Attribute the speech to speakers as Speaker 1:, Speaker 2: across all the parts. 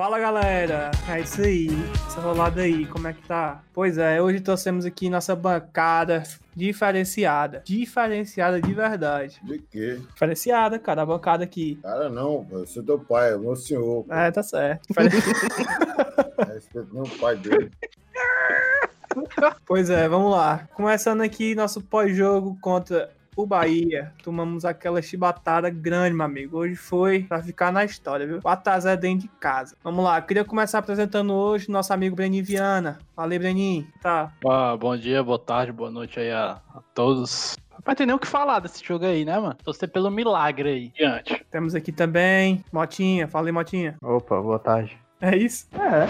Speaker 1: Fala galera, é isso aí, essa rolada aí, como é que tá? Pois é, hoje trouxemos aqui nossa bancada diferenciada, diferenciada de verdade.
Speaker 2: De quê?
Speaker 1: Diferenciada, cara, a bancada aqui.
Speaker 2: Cara, não, eu sou teu pai, é meu senhor. pô.
Speaker 1: É, tá certo. Diferen-
Speaker 2: Respeito nem o pai dele.
Speaker 1: pois é, vamos lá. Começando aqui nosso pós-jogo contra o Bahia. Tomamos aquela chibatada grande, meu amigo. Hoje foi pra ficar na história, viu? 4x0 dentro de casa. Vamos lá, queria começar apresentando hoje nosso amigo Brenin Viana. Falei, Brenin. Tá,
Speaker 3: Ah, bom dia, boa tarde, boa noite aí a, a todos. Não tem nem o que falar desse jogo aí, né, mano? Torcer pelo milagre aí. Diante.
Speaker 1: temos aqui também Motinha. Falei, Motinha.
Speaker 4: Opa, boa tarde.
Speaker 1: É isso?
Speaker 4: É,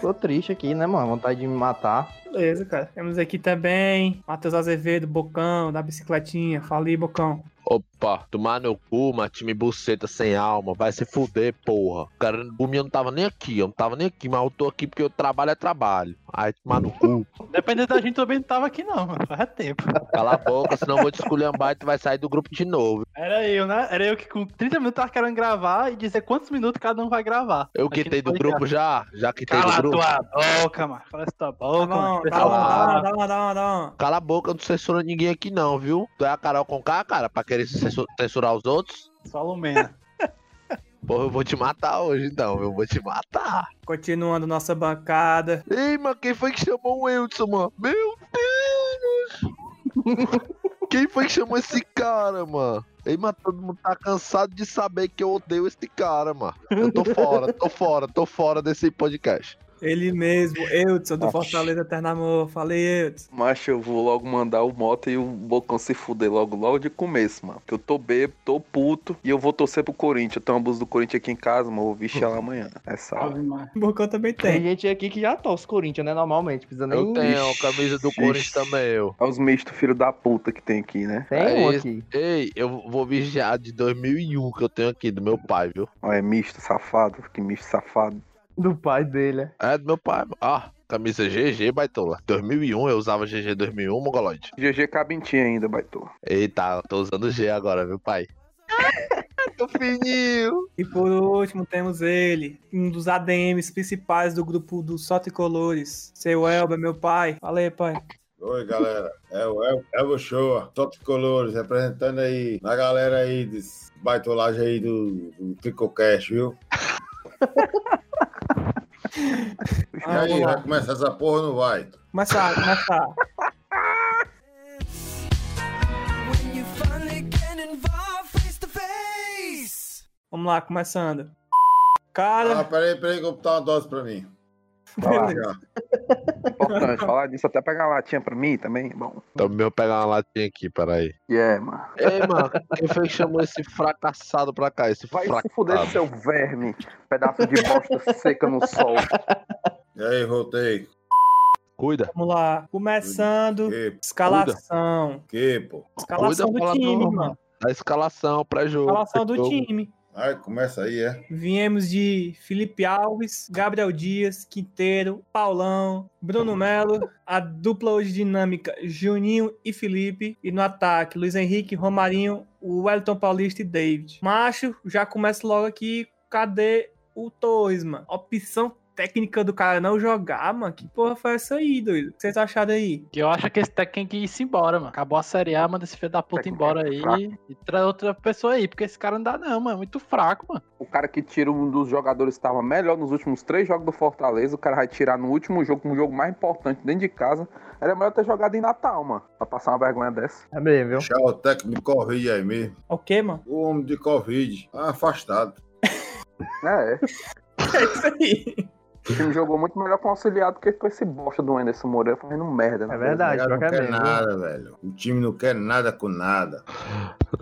Speaker 4: tô triste aqui, né, mano? Vontade de me matar.
Speaker 1: Beleza, cara. Temos aqui também Matheus Azevedo, Bocão, da bicicletinha. Falei, Bocão.
Speaker 5: Opa, tomar no cu, mas time buceta sem alma, vai se fuder, porra. O cara, eu não tava nem aqui, eu não tava nem aqui, mas eu tô aqui porque o trabalho é trabalho. Aí, tomar no cu.
Speaker 3: Dependendo da gente também não tava aqui, não, mano. Faz tempo.
Speaker 5: Cala a boca, senão eu vou te esculhambar e tu vai sair do grupo de novo.
Speaker 3: Era eu, né? Era eu que com 30 minutos tava querendo gravar e dizer quantos minutos cada um vai gravar.
Speaker 5: Eu
Speaker 3: Aqui
Speaker 5: quitei
Speaker 3: não
Speaker 5: do grupo já, já quitei
Speaker 3: Cala
Speaker 5: do
Speaker 3: a
Speaker 5: grupo.
Speaker 3: tua boca, mano. Cala essa tua boca,
Speaker 1: bom,
Speaker 3: mano.
Speaker 1: dá uma, dá uma, dá uma, dá uma, dá uma.
Speaker 5: Cala a boca, eu não censuro ninguém aqui não, viu? Tu é a Carol com K, cara, pra querer censurar os outros?
Speaker 3: Só Lumena.
Speaker 5: Porra, eu vou te matar hoje então, eu vou te matar.
Speaker 1: Continuando nossa bancada.
Speaker 5: Ei, mano, quem foi que chamou o Wilson, mano? Meu Deus! Quem foi que chamou esse cara, mano? Ei, mano, todo mundo tá cansado de saber que eu odeio esse cara, mano. Eu tô fora, tô fora, tô fora desse podcast.
Speaker 1: Ele mesmo, Eudson, do
Speaker 6: Oxi.
Speaker 1: Fortaleza Eterno Amor. Falei, Eudson.
Speaker 6: Macho, eu vou logo mandar o Mota e o Bocão se fuder logo, logo de começo, mano. Porque eu tô bêbado, tô puto e eu vou torcer pro Corinthians. Eu tenho uma blusa do Corinthians aqui em casa, mano. Eu vou vestir ela amanhã. É
Speaker 3: mano.
Speaker 1: O Bocão também
Speaker 4: Tem
Speaker 1: tem.
Speaker 4: gente aqui que já torce Corinthians, né? Normalmente, precisa nem.
Speaker 5: Eu tenho a camisa do
Speaker 6: Ixi.
Speaker 5: Corinthians também, eu.
Speaker 6: É os mistos filho da puta que tem aqui, né?
Speaker 4: Tem
Speaker 5: É
Speaker 4: um aqui.
Speaker 5: Ei, eu vou vigiar de 2001 que eu tenho aqui, do meu pai, viu?
Speaker 6: É misto, safado. Que misto safado.
Speaker 4: Do pai dele. é.
Speaker 5: É do meu pai. Ah, camisa GG, baitola. 2001, eu usava GG 2001, mongoloide.
Speaker 6: GG cabintinho ainda, baitô.
Speaker 5: Eita, eu tô usando G agora, viu, pai? tô fininho.
Speaker 1: E por último, temos ele, um dos ADMs principais do grupo do Só Tricolores. Seu Elber, meu pai. Falei, pai.
Speaker 2: Oi, galera. É o El- Elvo Show, Top Colores, representando aí na galera aí dos baitolagem aí do, do Tricocast, viu? E
Speaker 1: Ah,
Speaker 2: aí, vai começar essa porra ou não vai?
Speaker 7: To face.
Speaker 1: Vamos lá, começando.
Speaker 2: Ah,
Speaker 1: Cara,
Speaker 2: peraí, peraí, que eu vou botar uma dose pra mim.
Speaker 6: Importante falar disso, até pegar uma latinha pra mim também. Bom.
Speaker 5: Então, meu pegar uma latinha aqui, peraí.
Speaker 6: E é, mano.
Speaker 5: Ei, mano, quem foi que chamou esse fracassado pra cá? Esse
Speaker 6: Vai se
Speaker 5: fracassado.
Speaker 6: fuder, seu verme. Pedaço de bosta seca no sol.
Speaker 2: E aí, voltei.
Speaker 5: Cuida.
Speaker 1: Vamos lá. Começando.
Speaker 2: Que,
Speaker 1: Escalação.
Speaker 2: que, pô?
Speaker 1: Escalação
Speaker 5: Cuida,
Speaker 1: do time,
Speaker 5: do-
Speaker 1: mano.
Speaker 5: A escalação, pré-jogo.
Speaker 1: Escalação do
Speaker 5: jogo.
Speaker 1: time.
Speaker 2: Ai, começa aí, é?
Speaker 1: Viemos de Felipe Alves, Gabriel Dias, Quinteiro, Paulão, Bruno Melo, a dupla hoje dinâmica Juninho e Felipe, e no ataque Luiz Henrique, Romarinho, o Wellington Paulista e David. Macho, já começa logo aqui, cadê o Torres, mano? Opção técnica do cara não jogar, mano. Que porra foi essa aí, doido? O que vocês acharam aí?
Speaker 3: Que eu acho que esse técnico tem que ir embora, mano. Acabou a Série A, manda esse filho da puta embora
Speaker 6: é
Speaker 3: aí
Speaker 6: fraco.
Speaker 3: e traz outra pessoa aí, porque esse cara não dá não, mano. Muito fraco, mano.
Speaker 6: O cara que tira um dos jogadores que estava melhor nos últimos três jogos do Fortaleza, o cara vai tirar no último jogo, um jogo mais importante dentro de casa. Era melhor ter jogado em Natal, mano. Pra passar uma vergonha dessa.
Speaker 4: É mesmo, viu?
Speaker 2: Deixar o técnico de Covid aí mesmo.
Speaker 1: O quê, mano?
Speaker 2: O homem de Covid. Ah, afastado.
Speaker 6: É,
Speaker 1: É isso aí.
Speaker 6: O time jogou muito melhor com o auxiliar do que com esse bosta do Anderson Moreira fazendo merda. né?
Speaker 4: É verdade,
Speaker 2: O não quer
Speaker 4: mesmo.
Speaker 2: nada, velho. O time não quer nada com nada.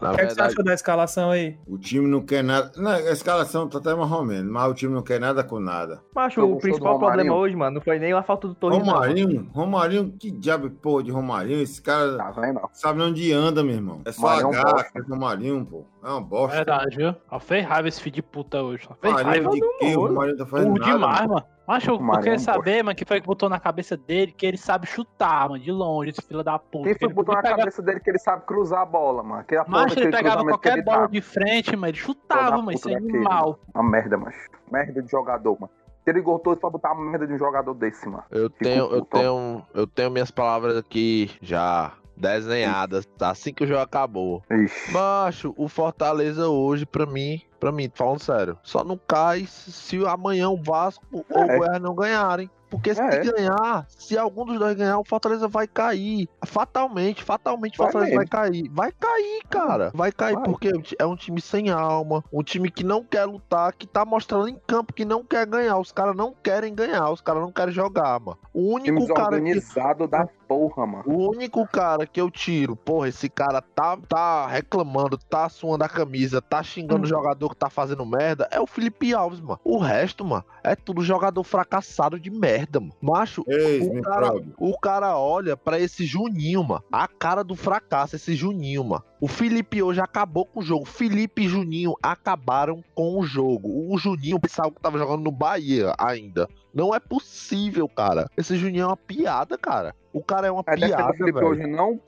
Speaker 5: Na
Speaker 1: O que, é que você achou da escalação aí?
Speaker 2: O time não quer nada. Não, a escalação tá até mais ou menos, mas o time não quer nada com nada.
Speaker 4: Macho,
Speaker 6: Eu
Speaker 4: o principal
Speaker 6: Romarinho?
Speaker 4: problema hoje, mano, não foi nem a falta do Torres, não.
Speaker 2: Romarinho, Romarinho, que diabo porra de Romarinho? Esse cara
Speaker 6: Tá
Speaker 2: sabe onde anda, meu irmão. É só
Speaker 6: Romarinho é
Speaker 2: H, é Romarinho, pô. É uma bosta.
Speaker 3: Verdade, viu? Ó, fez raiva esse filho de puta hoje. Ó, Fez
Speaker 2: Romarinho
Speaker 3: raiva.
Speaker 2: de quê? O Romarinho tá fazendo
Speaker 3: Burro
Speaker 2: nada.
Speaker 3: demais,
Speaker 2: mano.
Speaker 3: mano. Mas eu, eu
Speaker 6: Marinho
Speaker 3: queria
Speaker 6: é um
Speaker 3: saber, mano, que foi que botou na cabeça dele que ele sabe chutar, mano, de longe, esse filho da puta.
Speaker 6: Quem
Speaker 3: Que
Speaker 6: foi que botou na cabeça dele que ele sabe cruzar a bola, mano? Que a
Speaker 3: Mas ele pegava
Speaker 6: que
Speaker 3: qualquer
Speaker 6: ele
Speaker 3: bola de frente, mano, ele chutava, mano, isso é animal.
Speaker 6: Uma merda, mano. Merda de jogador, mano. Ele gostou pra botar uma merda de um jogador desse, mano.
Speaker 5: eu
Speaker 6: Fico
Speaker 5: tenho, eu tenho, eu tenho minhas palavras aqui já desenhadas, tá? assim que o jogo acabou.
Speaker 6: Ixi.
Speaker 5: Macho, o Fortaleza hoje, pra mim, pra mim, falando sério, só não cai se amanhã o Vasco ou o
Speaker 6: É.
Speaker 5: Goiás não ganharem. Porque se
Speaker 6: É.
Speaker 5: ganhar, se algum dos dois ganhar, o Fortaleza vai cair. Fatalmente, fatalmente o Fortaleza vai cair. Vai cair, cara. Vai cair
Speaker 6: Vai.
Speaker 5: porque é um time sem alma, um time que não quer lutar, que tá mostrando em campo que não quer ganhar. Os caras não querem ganhar, os caras não querem jogar, mano. O
Speaker 6: Time
Speaker 5: único cara que
Speaker 6: da porra, mano.
Speaker 5: o único cara que eu tiro, porra, esse cara tá, tá reclamando, tá suando a camisa, tá xingando o jogador que tá fazendo merda, é o Felipe Alves, mano. O resto, mano, é tudo jogador fracassado de merda, mano. Macho,
Speaker 2: Eis,
Speaker 5: o cara, o cara olha pra esse Juninho, mano. A cara do fracasso, esse Juninho, mano. O Felipe hoje acabou com o jogo. Felipe e Juninho acabaram com o jogo. O Juninho pensava que tava jogando no Bahia ainda. Não é possível, cara. Esse Juninho é uma piada, cara. O cara é uma
Speaker 6: defende
Speaker 5: piada, velho.
Speaker 6: hoje não,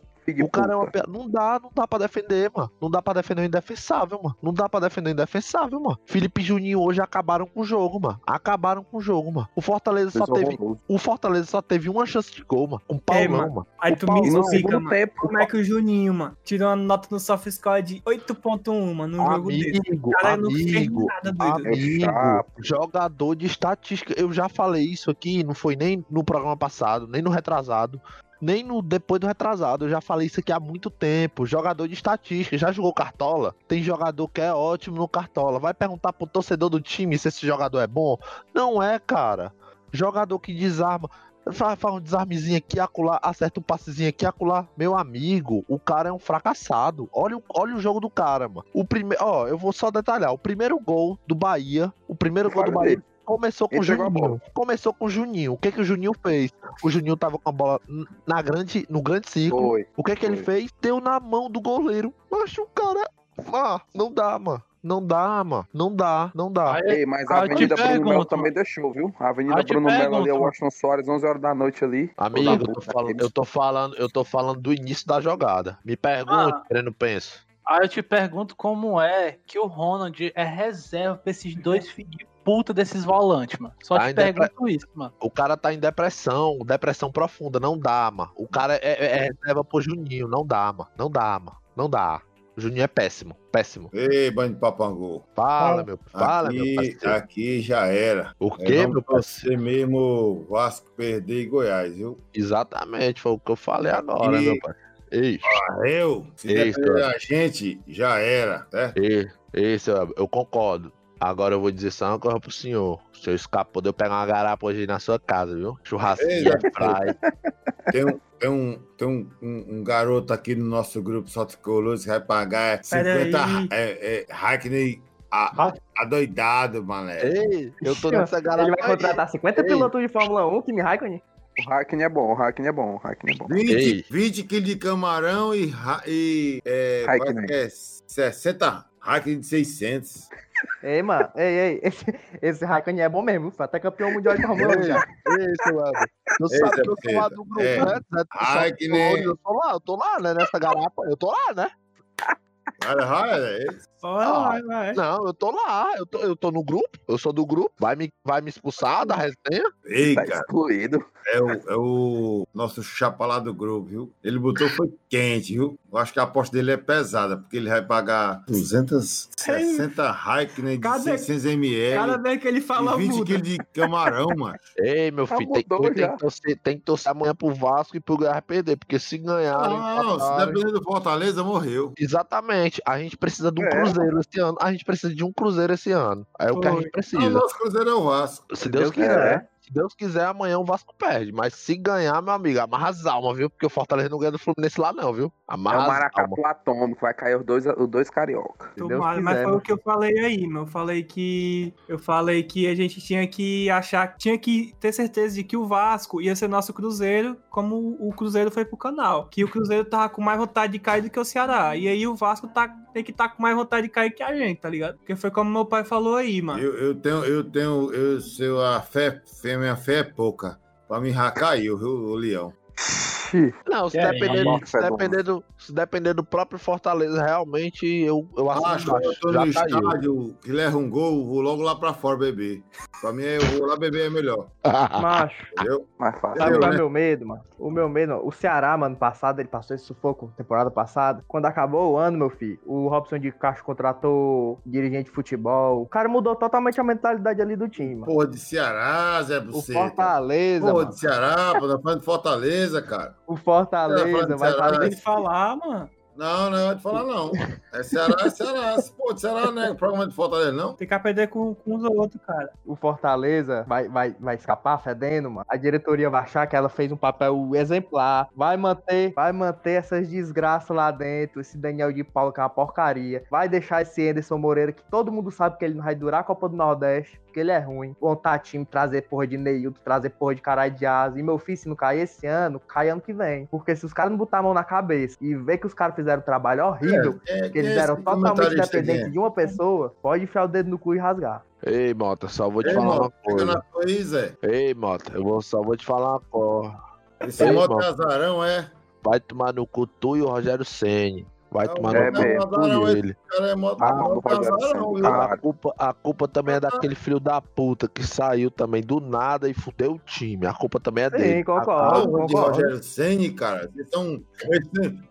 Speaker 5: O cara é uma. Não dá, não dá pra defender, mano. Não dá pra defender o indefensável, mano. Não dá pra defender o indefensável, mano. Felipe e Juninho hoje acabaram com o jogo, mano. Acabaram com o jogo, mano. O Fortaleza só teve.
Speaker 6: horroroso.
Speaker 5: O Fortaleza só teve uma chance de gol, mano. Com o
Speaker 1: Ei,
Speaker 5: Paulão,
Speaker 1: mano.
Speaker 5: mano.
Speaker 1: Aí
Speaker 5: O
Speaker 1: tu
Speaker 5: Paulão-
Speaker 1: me
Speaker 6: no
Speaker 1: explica, mano.
Speaker 6: tempo,
Speaker 1: Como é que o Juninho, mano, tirou uma nota no soft score de 8.1, mano, num jogo desse?
Speaker 5: Amigo,
Speaker 1: O cara não fez
Speaker 5: amigo,
Speaker 1: nada, doido.
Speaker 6: É
Speaker 5: amigo, jogador de estatística. Eu já falei isso aqui, não foi nem no programa passado, nem no retrasado, nem no depois do retrasado. Eu já falei isso aqui há muito tempo. Jogador de estatística, já jogou cartola? Tem jogador que é ótimo no cartola. Vai perguntar pro torcedor do time se esse jogador é bom? Não é, cara. Jogador que desarma. Faz, um desarmezinho aqui, acolá, acerta um passezinho aqui, acolá. Meu amigo, o cara é um fracassado. Olha, o- olha o jogo do cara, mano. O primeiro, ó, eu vou só detalhar. O primeiro gol do Bahia, o primeiro gol do Bahia. Começou com o
Speaker 6: Ele
Speaker 5: Juninho. Começou com o Juninho. O que que o Juninho fez? O Juninho tava com a bola na grande, no grande círculo.
Speaker 6: Foi.
Speaker 5: O que que ele fez? Deu na mão do goleiro. Mas o cara, ah, não dá, mano. Não dá, mano. Não dá, não dá.
Speaker 6: Ei, mas a Avenida Bruno Melo também deixou, viu? A Avenida Bruno Melo ali,
Speaker 3: pergunto.
Speaker 6: o Washington Soares, 11 horas da noite ali.
Speaker 5: Amigo, eu tô, falando, eu tô falando, eu tô falando do início da jogada. Me pergunte,
Speaker 3: Ah.
Speaker 5: querendo penso.
Speaker 3: Aí eu te pergunto como é que o Ronald é reserva pra esses dois filhos puta desses volantes, mano. Só te
Speaker 5: é pra-
Speaker 3: pergunto isso, mano.
Speaker 5: O cara tá em depressão, depressão profunda, não dá, mano. O cara é, é- é reserva pro Juninho, não dá, mano. Não dá, mano. Não dá. O Juninho é péssimo, péssimo.
Speaker 2: Ei, bando de papangu.
Speaker 5: Fala, meu, fala, meu
Speaker 2: Aqui,
Speaker 5: parceiro.
Speaker 2: aqui já era.
Speaker 5: O
Speaker 2: É,
Speaker 5: quê,
Speaker 2: vamos
Speaker 5: meu parceiro?
Speaker 2: torcer mesmo Vasco perder e Goiás, viu?
Speaker 5: Exatamente, foi o que eu falei agora,
Speaker 2: Aqui-
Speaker 5: meu pai. Ei,
Speaker 2: Eu, se
Speaker 5: Isso.
Speaker 2: depender da gente, já era,
Speaker 5: ei, seu, eu concordo. Agora eu vou dizer só uma coisa pro senhor. O senhor escapou de eu pegar uma garapa hoje na sua casa, viu? Churrasquinho, praia.
Speaker 2: Tem um, tem um, tem um, um- garoto aqui no nosso grupo Só Tricolores que vai pagar 50
Speaker 1: Peraí.
Speaker 2: é, é, Hackney a- adoidado, mané.
Speaker 5: Ei, eu tô nessa garapa
Speaker 4: Ele vai contratar 50
Speaker 5: Ei.
Speaker 4: pilotos de Fórmula 1, Kimi Raikkonen.
Speaker 6: O Hackney é bom, o Hackney é bom, o Hackney é bom.
Speaker 2: 20,
Speaker 5: Ei.
Speaker 2: 20 quilos de camarão e, e é, é 60 Hackney de 600.
Speaker 4: Ei, mano, ei, ei, esse, esse Raikkonen é bom mesmo, foi até campeão mundial de Fórmula 1 já.
Speaker 5: Ei, seu Weber. Tu
Speaker 2: Ei,
Speaker 5: sabe que eu tô lá do grupo,
Speaker 2: É.
Speaker 5: né?
Speaker 2: Que
Speaker 5: eu-
Speaker 2: nem-
Speaker 5: Eu tô lá, eu tô lá, né? Nessa garapa. Eu tô lá, né?
Speaker 2: Olha, olha,
Speaker 1: Vai, vai, vai.
Speaker 5: Não, eu tô lá, eu tô, eu tô no grupo, eu sou do grupo. Vai me, vai me expulsar da resenha?
Speaker 2: Ei,
Speaker 6: Tá
Speaker 2: cara,
Speaker 6: excluído.
Speaker 2: é o, é o nosso chapa lá do grupo, viu? Ele botou foi quente, viu? Eu acho que a aposta dele é pesada, porque ele vai pagar 260 Hackney de
Speaker 1: Cada-
Speaker 2: 600 ml
Speaker 1: Cada vez que ele fala,
Speaker 2: e 20
Speaker 1: muda.
Speaker 2: quilos de camarão, mano.
Speaker 5: Ei, meu
Speaker 6: Já
Speaker 5: filho, tem,
Speaker 6: mudou,
Speaker 5: tem, tem que torcer, tem que torcer amanhã pro Vasco e pro Goiás perder, porque se ganharem.
Speaker 2: Não, se
Speaker 5: empatarem-
Speaker 2: depender do Fortaleza, morreu.
Speaker 5: Exatamente, a gente precisa de um
Speaker 6: É.
Speaker 5: cruzeiro esse ano. A gente precisa de um cruzeiro esse ano. É o que a gente
Speaker 2: Não, o
Speaker 5: precisa.
Speaker 2: nosso Cruzeiro é o Vasco.
Speaker 5: Se Deus
Speaker 4: Deus
Speaker 5: quiser. Se Deus quiser, amanhã o Vasco perde. Mas se ganhar, meu amigo, amarra as almas, viu? Porque o Fortaleza não ganha do Fluminense lá, não, viu?
Speaker 6: É
Speaker 5: Amarra
Speaker 6: o
Speaker 5: as almas.
Speaker 6: maracatu atômico, vai cair os dois, os dois carioca.
Speaker 8: Se Deus
Speaker 1: Tomara, mas
Speaker 8: quiser,
Speaker 1: foi
Speaker 8: né?
Speaker 1: o que eu falei aí, mano. Eu falei que. Eu falei que a gente tinha que achar. Tinha que ter certeza de que o Vasco ia ser nosso Cruzeiro, como o Cruzeiro foi pro canal. Que o Cruzeiro tava com mais vontade de cair do que o Ceará. E aí o Vasco tá, tem que estar com mais vontade de cair que a gente, tá ligado? Porque foi como meu pai falou aí, mano.
Speaker 2: Eu, eu tenho, eu tenho, eu sei, a fé, fé, minha fé é pouca. Pra já caiu, viu, o Leão?
Speaker 5: Não, se
Speaker 3: Que é
Speaker 5: depender, se,
Speaker 6: é bom.
Speaker 5: depender do, se depender do próprio Fortaleza, realmente, eu, eu
Speaker 2: Ah,
Speaker 5: acho
Speaker 2: acho que eu tô
Speaker 5: já
Speaker 2: no estádio, que leva um gol, vou logo lá pra fora beber. Pra mim, eu vou lá beber é melhor,
Speaker 8: Macho,
Speaker 2: entendeu?
Speaker 6: Mais fácil.
Speaker 8: sabe qual é
Speaker 2: né?
Speaker 8: o meu medo, mano? O meu medo, o Ceará, mano, passado, ele passou esse sufoco temporada passada. Quando acabou o ano, meu filho, o Robson de Castro contratou dirigente de futebol. O cara mudou totalmente a mentalidade ali do time, mano.
Speaker 2: Porra de Ceará, Zé
Speaker 8: O
Speaker 2: Buceta.
Speaker 8: Fortaleza,
Speaker 2: Porra
Speaker 8: mano.
Speaker 2: de Ceará, pô, tá falando de Fortaleza, cara.
Speaker 8: O Fortaleza vai fazer
Speaker 1: Tem que falar, mano.
Speaker 2: Não, não é de falar, não. É Ceará, é Ceará. Pô, de Ceará não é programa de Fortaleza, não?
Speaker 1: Tem que aprender com, com os outros, cara.
Speaker 8: o Fortaleza vai, vai, vai escapar fedendo, mano. A diretoria vai achar que ela fez um papel exemplar. Vai manter, vai manter essas desgraças lá dentro. Esse Daniel de Paulo que é uma porcaria. Vai deixar esse Anderson Moreira, que todo mundo sabe que ele não vai durar a Copa do Nordeste, porque ele é ruim. Montar time, trazer porra de Neilton, trazer porra de caralho de asa. E meu filho, se não cair esse ano, cai ano que vem. Porque se os caras não botar a mão na cabeça e ver que os caras fizeram um trabalho horrível,
Speaker 2: É,
Speaker 8: que eles
Speaker 2: é
Speaker 8: eram totalmente dependentes
Speaker 2: aqui?
Speaker 8: de uma pessoa, pode enfiar o dedo no cu e rasgar.
Speaker 5: Ei, Mota, só vou te
Speaker 2: Ei,
Speaker 5: falar
Speaker 2: mano,
Speaker 5: uma coisa.
Speaker 2: na Zé.
Speaker 5: Ei, Mota, eu vou, só vou te falar uma coisa.
Speaker 2: Esse
Speaker 5: Ei,
Speaker 2: moto
Speaker 5: mano.
Speaker 2: é azarão, é?
Speaker 5: Vai tomar no cu tu e o Rogério Ceni. Vai
Speaker 2: Não,
Speaker 5: tomar
Speaker 6: é
Speaker 5: no cu
Speaker 6: mesmo.
Speaker 5: tu e ele.
Speaker 2: O cara é moto
Speaker 6: Ah,
Speaker 2: moto
Speaker 6: o.
Speaker 5: A culpa, a culpa também é daquele filho da puta que saiu também do nada e fudeu o time. A culpa também é dele.
Speaker 8: Sim, concordo,
Speaker 2: Porra de
Speaker 8: concordo.
Speaker 2: Rogério Senni, cara. Eles são,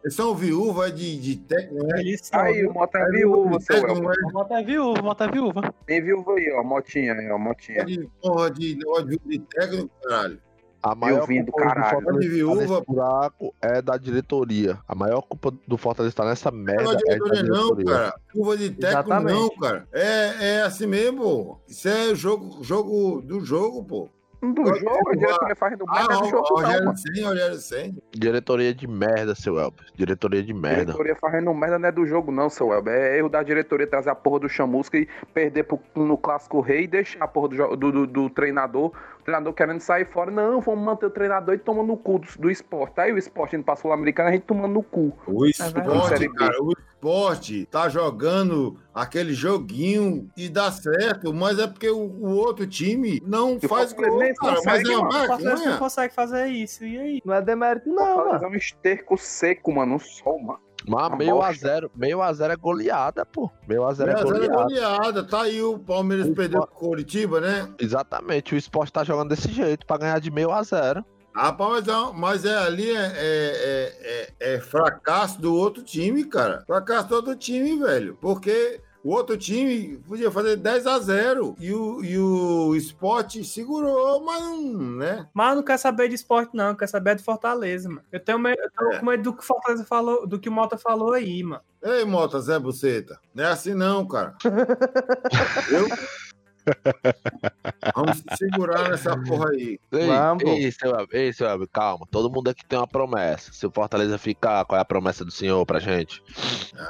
Speaker 2: eles são, viúva de, de técnico, né?
Speaker 1: Eles são,
Speaker 6: Aí, o Mota é viúva, seu
Speaker 2: Técnico,
Speaker 6: Elber.
Speaker 2: né?
Speaker 3: Mota é viúva, Mota é viúva.
Speaker 6: Tem viúva aí, ó. Motinha aí, ó. Motinha.
Speaker 2: de porra de de, de técnico, caralho.
Speaker 5: A maior
Speaker 6: vindo,
Speaker 5: culpa do
Speaker 6: caralho.
Speaker 5: Fortaleza
Speaker 2: De viúva.
Speaker 5: nesse buraco é da diretoria. A maior culpa do Fortaleza tá nessa merda
Speaker 2: Não é
Speaker 5: é da
Speaker 2: diretoria, não,
Speaker 5: diretoria.
Speaker 2: cara. Curva de técnico,
Speaker 8: Exatamente.
Speaker 2: não, cara. É, é assim mesmo. Isso é jogo, jogo do jogo, pô.
Speaker 6: Do jogo, a diretoria faz no
Speaker 2: Ah,
Speaker 6: mais é do jogo,
Speaker 2: Rogério. Senni, Rogério Senni.
Speaker 5: Diretoria de merda, seu Elber. Diretoria de
Speaker 6: A
Speaker 5: merda.
Speaker 6: diretoria fazendo merda não é do jogo, não, seu Elber. É erro da diretoria trazer a porra do chamusca e perder pro, no clássico rei e deixar a porra do, do, do- do treinador. O treinador querendo sair fora. Não, vamos manter o treinador e tomando no cu do, do esporte. Aí o esporte indo pra Sul-Americana, a gente tomando no cu.
Speaker 2: O esporte,
Speaker 6: Série B.
Speaker 2: cara, o esporte tá jogando aquele joguinho e dá certo, mas é porque o, o outro time não
Speaker 6: o
Speaker 2: faz gol, cara. Mas
Speaker 6: consegue,
Speaker 2: é uma
Speaker 6: mano.
Speaker 1: Não consegue fazer isso. E aí?
Speaker 8: Não é demérito, não, mano.
Speaker 6: é um esterco seco, mano. Um sol, mano.
Speaker 5: Mas meio a zero, meio a zero é goleada, pô. Meio a zero é
Speaker 2: Mas é
Speaker 5: goleada.
Speaker 2: goleada. Tá aí o Palmeiras
Speaker 5: O
Speaker 2: perdeu pro Coritiba, né?
Speaker 5: Exatamente, o esporte tá jogando desse jeito pra ganhar de meio a zero.
Speaker 2: Rapaz, mas, é- mas é ali é, é, é- é- é fracasso do outro time, cara. Fracasso do outro time, velho. Porque o outro time podia fazer 10 a 0 e o, e o esporte segurou, mas não, né?
Speaker 1: Mas não quero saber de esporte, não. Eu quero saber de Fortaleza, mano. Eu tenho medo, eu
Speaker 2: É.
Speaker 1: com medo do que o Fortaleza falou, do que o Mota falou aí, mano.
Speaker 2: Ei, Mota, Zé Buceta, não é assim não, cara. Eu... Vamos se segurar nessa porra aí.
Speaker 5: Ei,
Speaker 8: Vamos,
Speaker 5: ei, seu ei, seu calma. Todo mundo aqui tem uma promessa. Se o Fortaleza ficar, qual é a promessa do senhor pra gente?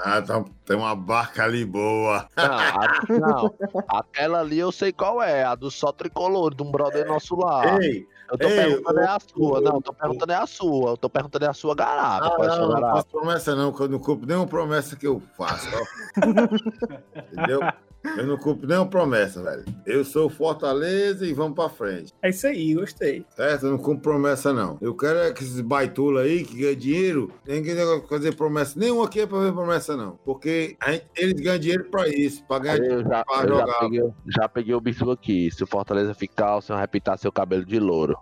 Speaker 2: Ah, tá- tem uma barca ali boa.
Speaker 5: Não, a- não, aquela ali eu sei qual é, a do só tricolor, de um brother nosso lá.
Speaker 2: Ei,
Speaker 5: eu tô
Speaker 2: ei,
Speaker 5: perguntando
Speaker 2: ô,
Speaker 5: é a sua,
Speaker 2: ô,
Speaker 5: não, eu tô perguntando é a sua, eu tô perguntando é a sua garapa,
Speaker 2: ah,
Speaker 5: é
Speaker 2: não, não
Speaker 5: garapa?
Speaker 2: faço promessa não, que eu não cumpro nenhuma promessa que eu faço. Entendeu? Eu não cumpro nenhuma promessa, velho. Eu sou Fortaleza e vamos pra frente.
Speaker 1: É isso aí, gostei.
Speaker 2: Certo? Eu não cumpro promessa, não. Eu quero é que esses baitula aí que ganham dinheiro, nem que fazer promessa. Nenhum aqui é pra fazer promessa, não. Porque a gente- eles ganham dinheiro pra isso, pra ganhar
Speaker 5: Eu já,
Speaker 2: pra
Speaker 5: eu já
Speaker 2: jogar.
Speaker 5: peguei, já peguei o bicho aqui. Se o Fortaleza ficar, o senhor vai pintar seu cabelo de louro.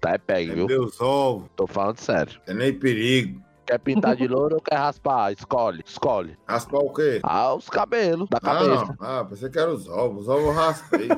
Speaker 5: Tá, é pegue, viu?
Speaker 2: Meus ovos,
Speaker 5: Tô falando sério.
Speaker 2: é nem perigo.
Speaker 5: Quer pintar de louro ou quer raspar? Escolhe, escolhe.
Speaker 2: Raspar o quê?
Speaker 5: Ah, os cabelos da
Speaker 2: Ah,
Speaker 5: cabeça.
Speaker 2: não. ah, pensei que era os ovos. Os ovos eu raspei.